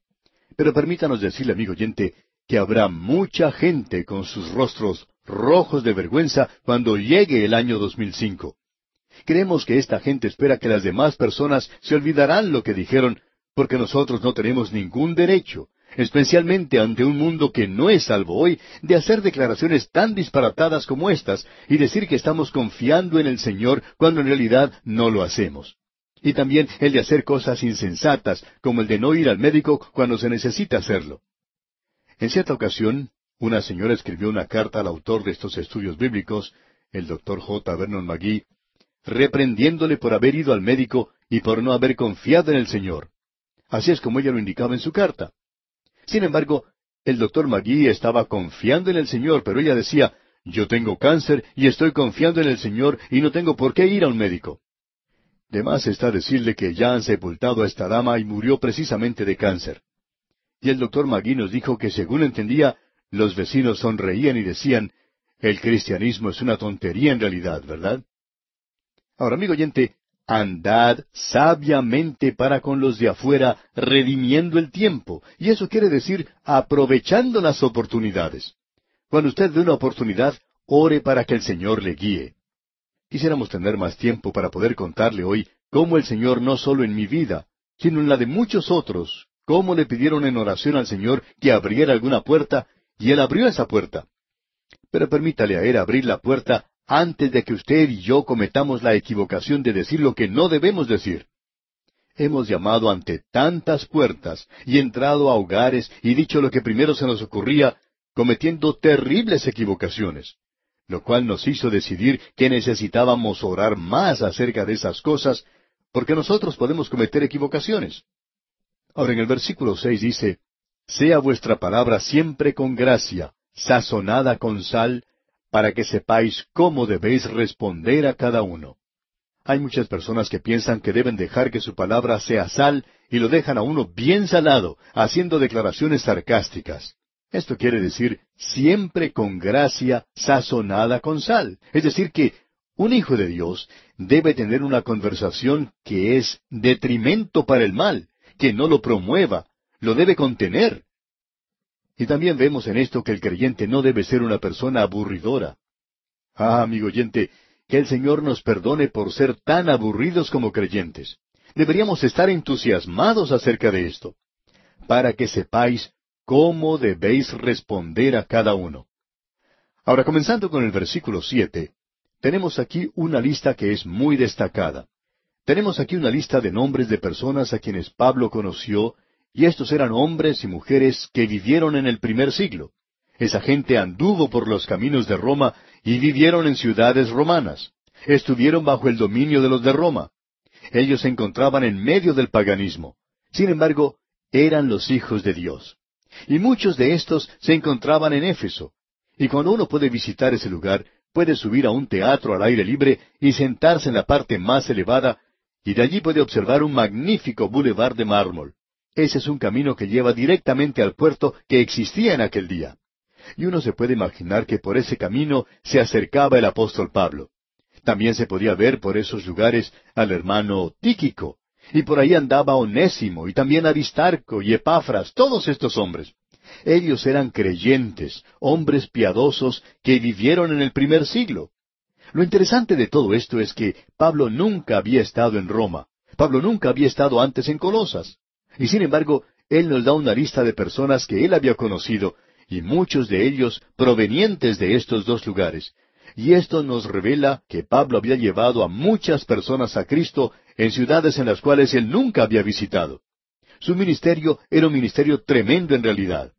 Pero permítanos decirle, amigo oyente, que habrá mucha gente con sus rostros rojos de vergüenza cuando llegue el año 2005. Creemos que esta gente espera que las demás personas se olvidarán lo que dijeron, porque nosotros no tenemos ningún derecho, especialmente ante un mundo que no es salvo hoy, de hacer declaraciones tan disparatadas como estas y decir que estamos confiando en el Señor cuando en realidad no lo hacemos. Y también el de hacer cosas insensatas, como el de no ir al médico cuando se necesita hacerlo. En cierta ocasión, una señora escribió una carta al autor de estos estudios bíblicos, el doctor J. Vernon McGee, reprendiéndole por haber ido al médico y por no haber confiado en el Señor. Así es como ella lo indicaba en su carta. Sin embargo, el doctor Magui estaba confiando en el Señor, pero ella decía, yo tengo cáncer y estoy confiando en el Señor y no tengo por qué ir a un médico. De más está decirle que ya han sepultado a esta dama y murió precisamente de cáncer. Y el doctor Magui nos dijo que según entendía, los vecinos sonreían y decían, el cristianismo es una tontería en realidad, ¿verdad? Ahora, amigo oyente, andad sabiamente para con los de afuera, redimiendo el tiempo. Y eso quiere decir aprovechando las oportunidades. Cuando usted ve una oportunidad, ore para que el Señor le guíe. Quisiéramos tener más tiempo para poder contarle hoy cómo el Señor no solo en mi vida, sino en la de muchos otros, cómo le pidieron en oración al Señor que abriera alguna puerta, y Él abrió esa puerta. Pero permítale a Él abrir la puerta antes de que usted y yo cometamos la equivocación de decir lo que no debemos decir. Hemos llamado ante tantas puertas y entrado a hogares y dicho lo que primero se nos ocurría, cometiendo terribles equivocaciones, lo cual nos hizo decidir que necesitábamos orar más acerca de esas cosas, porque nosotros podemos cometer equivocaciones. Ahora en el versículo seis dice, Sea vuestra palabra siempre con gracia, sazonada con sal, para que sepáis cómo debéis responder a cada uno. Hay muchas personas que piensan que deben dejar que su palabra sea sal y lo dejan a uno bien salado, haciendo declaraciones sarcásticas. Esto quiere decir siempre con gracia sazonada con sal. Es decir, que Un hijo de Dios debe tener una conversación que es detrimento para el mal, que no lo promueva, lo debe contener. Y también vemos en esto que el creyente no debe ser una persona aburridora. Ah, amigo oyente, que el Señor nos perdone por ser tan aburridos como creyentes. Deberíamos estar entusiasmados acerca de esto, para que sepáis cómo debéis responder a cada uno. Ahora, comenzando con el versículo siete, tenemos aquí una lista que es muy destacada. Tenemos aquí una lista de nombres de personas a quienes Pablo conoció, y estos eran hombres y mujeres que vivieron en el primer siglo. Esa gente anduvo por los caminos de Roma y vivieron en ciudades romanas. Estuvieron bajo el dominio de los de Roma. Ellos se encontraban en medio del paganismo. Sin embargo, eran los hijos de Dios. Y muchos de estos se encontraban en Éfeso. Y cuando uno puede visitar ese lugar, puede subir a un teatro al aire libre y sentarse en la parte más elevada, y de allí puede observar un magnífico bulevar de mármol. Ese es un camino que lleva directamente al puerto que existía en aquel día. Y uno se puede imaginar que por ese camino se acercaba el apóstol Pablo. También se podía ver por esos lugares al hermano Tíquico, y por ahí andaba Onésimo, y también Aristarco y Epafras, todos estos hombres. Ellos eran creyentes, hombres piadosos que vivieron en el primer siglo. Lo interesante de todo esto es que Pablo nunca había estado en Roma. Pablo nunca había estado antes en Colosas. Y sin embargo, él nos da una lista de personas que él había conocido, y muchos de ellos provenientes de estos dos lugares. Y esto nos revela que Pablo había llevado a muchas personas a Cristo en ciudades en las cuales él nunca había visitado. Su ministerio era un ministerio tremendo en realidad.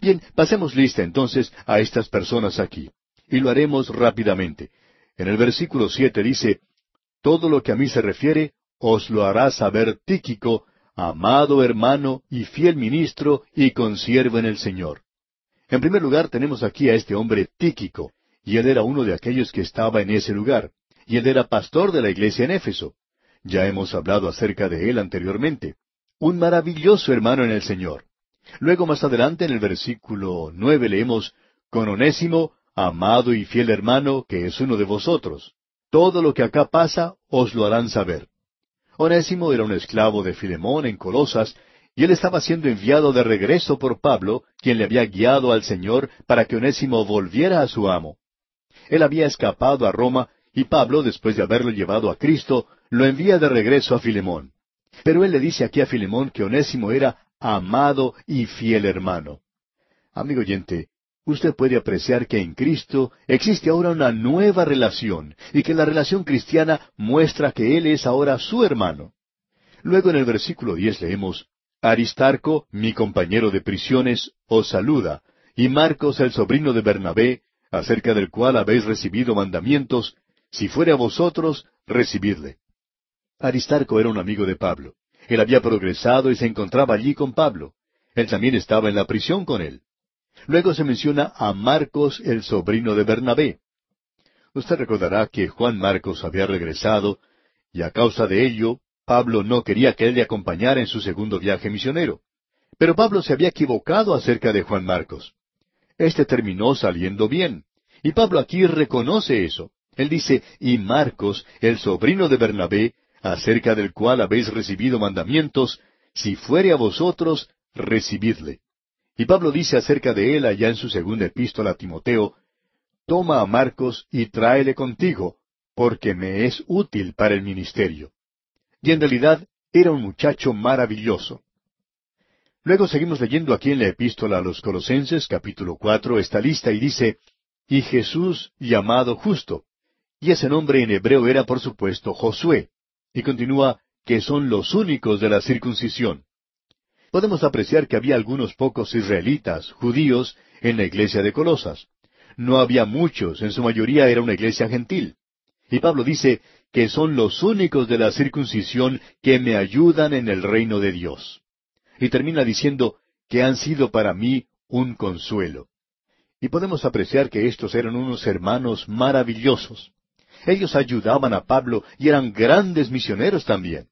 Bien, pasemos lista entonces a estas personas aquí. Y lo haremos rápidamente. En el versículo siete dice, Todo lo que a mí se refiere, os lo hará saber Tíquico, amado hermano y fiel ministro y consiervo en el Señor. En primer lugar tenemos aquí a este hombre Tíquico, y él era uno de aquellos que estaba en ese lugar, y él era pastor de la iglesia en Éfeso. Ya hemos hablado acerca de él anteriormente. Un maravilloso hermano en el Señor. Luego más adelante en el versículo nueve leemos, con Onésimo, amado y fiel hermano, que es uno de vosotros. Todo lo que acá pasa os lo harán saber. Onésimo era un esclavo de Filemón en Colosas, y él estaba siendo enviado de regreso por Pablo, quien le había guiado al Señor para que Onésimo volviera a su amo. Él había escapado a Roma, y Pablo, después de haberlo llevado a Cristo, lo envía de regreso a Filemón. Pero él le dice aquí a Filemón que Onésimo era amado y fiel hermano. Amigo oyente, usted puede apreciar que en Cristo existe ahora una nueva relación y que la relación cristiana muestra que Él es ahora su hermano. Luego en el versículo diez leemos, Aristarco, mi compañero de prisiones, os saluda, y Marcos el sobrino de Bernabé, acerca del cual habéis recibido mandamientos, si fuere a vosotros, recibidle. Aristarco era un amigo de Pablo. Él había progresado y se encontraba allí con Pablo. Él también estaba en la prisión con él. Luego se menciona a Marcos, el sobrino de Bernabé. Usted recordará que Juan Marcos había regresado, y a causa de ello, Pablo no quería que él le acompañara en su segundo viaje misionero. Pero Pablo se había equivocado acerca de Juan Marcos. Este terminó saliendo bien. Y Pablo aquí reconoce eso. Él dice, y Marcos, el sobrino de Bernabé, acerca del cual habéis recibido mandamientos, si fuere a vosotros, recibidle. Y Pablo dice acerca de él allá en su segunda epístola a Timoteo, Toma a Marcos y tráele contigo, porque me es útil para el ministerio. Y en realidad era un muchacho maravilloso. Luego seguimos leyendo aquí en la epístola a los Colosenses capítulo cuatro esta lista y dice, Y Jesús llamado justo. Y ese nombre en hebreo era por supuesto Josué. Y continúa, que son los únicos de la circuncisión. Podemos apreciar que había algunos pocos israelitas, judíos, en la iglesia de Colosas. No había muchos, en su mayoría era una iglesia gentil. Y Pablo dice que son los únicos de la circuncisión que me ayudan en el reino de Dios. Y termina diciendo que han sido para mí un consuelo. Y podemos apreciar que estos eran unos hermanos maravillosos. Ellos ayudaban a Pablo y eran grandes misioneros también.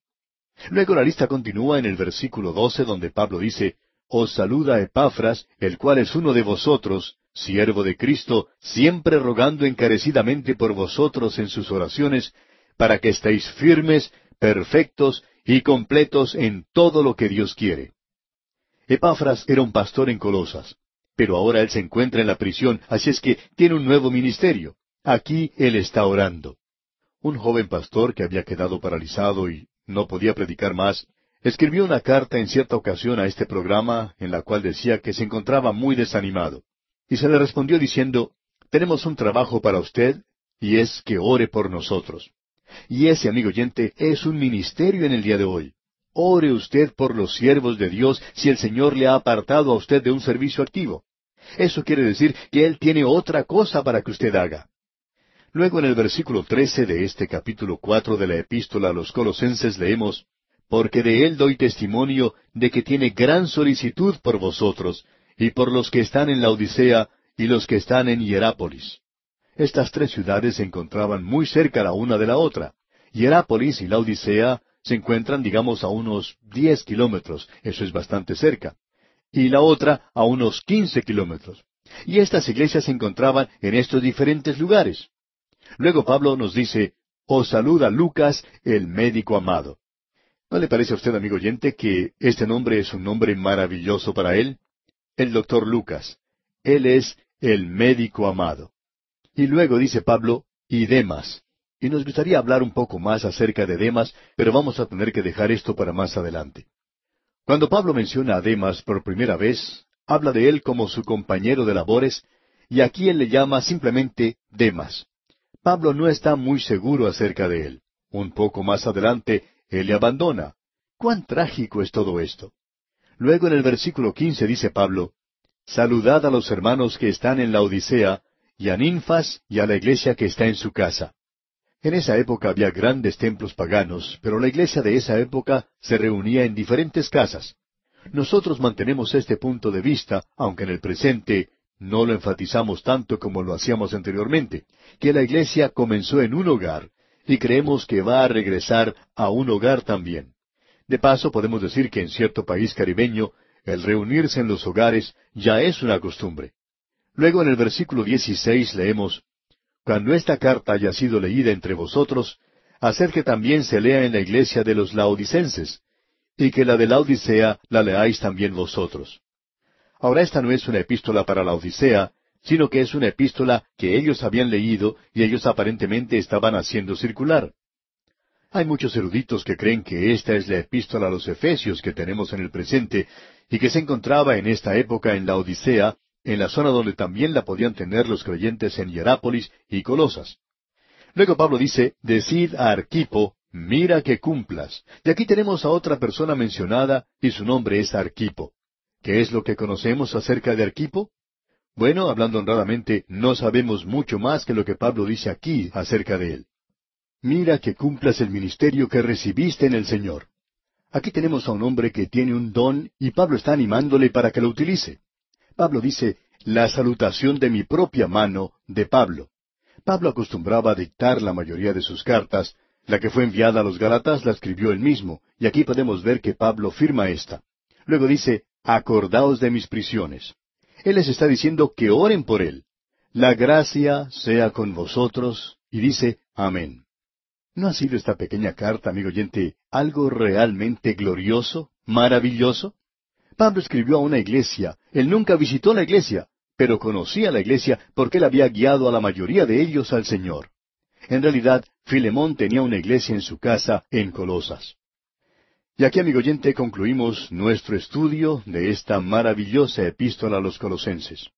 Luego la lista continúa en el versículo doce donde Pablo dice, Os saluda Epafras, el cual es uno de vosotros, siervo de Cristo, siempre rogando encarecidamente por vosotros en sus oraciones, para que estéis firmes, perfectos y completos en todo lo que Dios quiere. Epafras era un pastor en Colosas, pero ahora él se encuentra en la prisión, así es que tiene un nuevo ministerio. Aquí él está orando. Un joven pastor que había quedado paralizado y no podía predicar más, escribió una carta en cierta ocasión a este programa en la cual decía que se encontraba muy desanimado. Y se le respondió diciendo, tenemos un trabajo para usted y es que ore por nosotros. Y ese, amigo oyente, es un ministerio en el día de hoy. Ore usted por los siervos de Dios si el Señor le ha apartado a usted de un servicio activo. Eso quiere decir que Él tiene otra cosa para que usted haga. Luego en el versículo trece de este capítulo cuatro de la epístola a los colosenses leemos, Porque de Él doy testimonio de que tiene gran solicitud por vosotros, y por los que están en la Odisea, y los que están en Hierápolis. Estas tres ciudades se encontraban muy cerca la una de la otra. Hierápolis y la Odisea se encuentran, digamos, a unos diez kilómetros, eso es bastante cerca, y la otra a unos quince kilómetros. Y estas iglesias se encontraban en estos diferentes lugares. Luego Pablo nos dice, os saluda Lucas, el médico amado. ¿No le parece a usted, amigo oyente, que este nombre es un nombre maravilloso para él? El doctor Lucas. Él es el médico amado. Y luego dice Pablo, y Demas. Y nos gustaría hablar un poco más acerca de Demas, pero vamos a tener que dejar esto para más adelante. Cuando Pablo menciona a Demas por primera vez, habla de él como su compañero de labores, y aquí él le llama simplemente Demas. Pablo no está muy seguro acerca de él. Un poco más adelante, él le abandona. ¿Cuán trágico es todo esto? Luego en el versículo quince dice Pablo, Saludad a los hermanos que están en la Odisea, y a Ninfas y a la iglesia que está en su casa. En esa época había grandes templos paganos, pero la iglesia de esa época se reunía en diferentes casas. Nosotros mantenemos este punto de vista, aunque en el presente no lo enfatizamos tanto como lo hacíamos anteriormente, que la iglesia comenzó en un hogar y creemos que va a regresar a un hogar también. De paso, podemos decir que en cierto país caribeño, el reunirse en los hogares ya es una costumbre. Luego en el versículo 16 leemos, Cuando esta carta haya sido leída entre vosotros, hacer que también se lea en la iglesia de los laodicenses, y que la de la Odisea la leáis también vosotros. Ahora esta no es una epístola para la Odisea, sino que es una epístola que ellos habían leído y ellos aparentemente estaban haciendo circular. Hay muchos eruditos que creen que esta es la epístola a los Efesios que tenemos en el presente y que se encontraba en esta época en la Odisea en la zona donde también la podían tener los creyentes en Hierápolis y Colosas. Luego Pablo dice, Decid a Arquipo, mira que cumplas. Y aquí tenemos a otra persona mencionada y su nombre es Arquipo. ¿Qué es lo que conocemos acerca de Arquipo? Bueno, hablando honradamente, no sabemos mucho más que lo que Pablo dice aquí acerca de él. Mira que cumplas el ministerio que recibiste en el Señor. Aquí tenemos a un hombre que tiene un don y Pablo está animándole para que lo utilice. Pablo dice, la salutación de mi propia mano de Pablo. Pablo acostumbraba a dictar la mayoría de sus cartas, la que fue enviada a los Galatas la escribió él mismo, y aquí podemos ver que Pablo firma esta. Luego dice, acordaos de mis prisiones. Él les está diciendo que oren por él. La gracia sea con vosotros, y dice, amén. ¿No ha sido esta pequeña carta, amigo oyente, algo realmente glorioso, maravilloso? Pablo escribió a una iglesia. Él nunca visitó la iglesia, pero conocía la iglesia porque él había guiado a la mayoría de ellos al Señor. En realidad, Filemón tenía una iglesia en su casa en Colosas. Y aquí, amigo oyente, concluimos nuestro estudio de esta maravillosa epístola a los colosenses.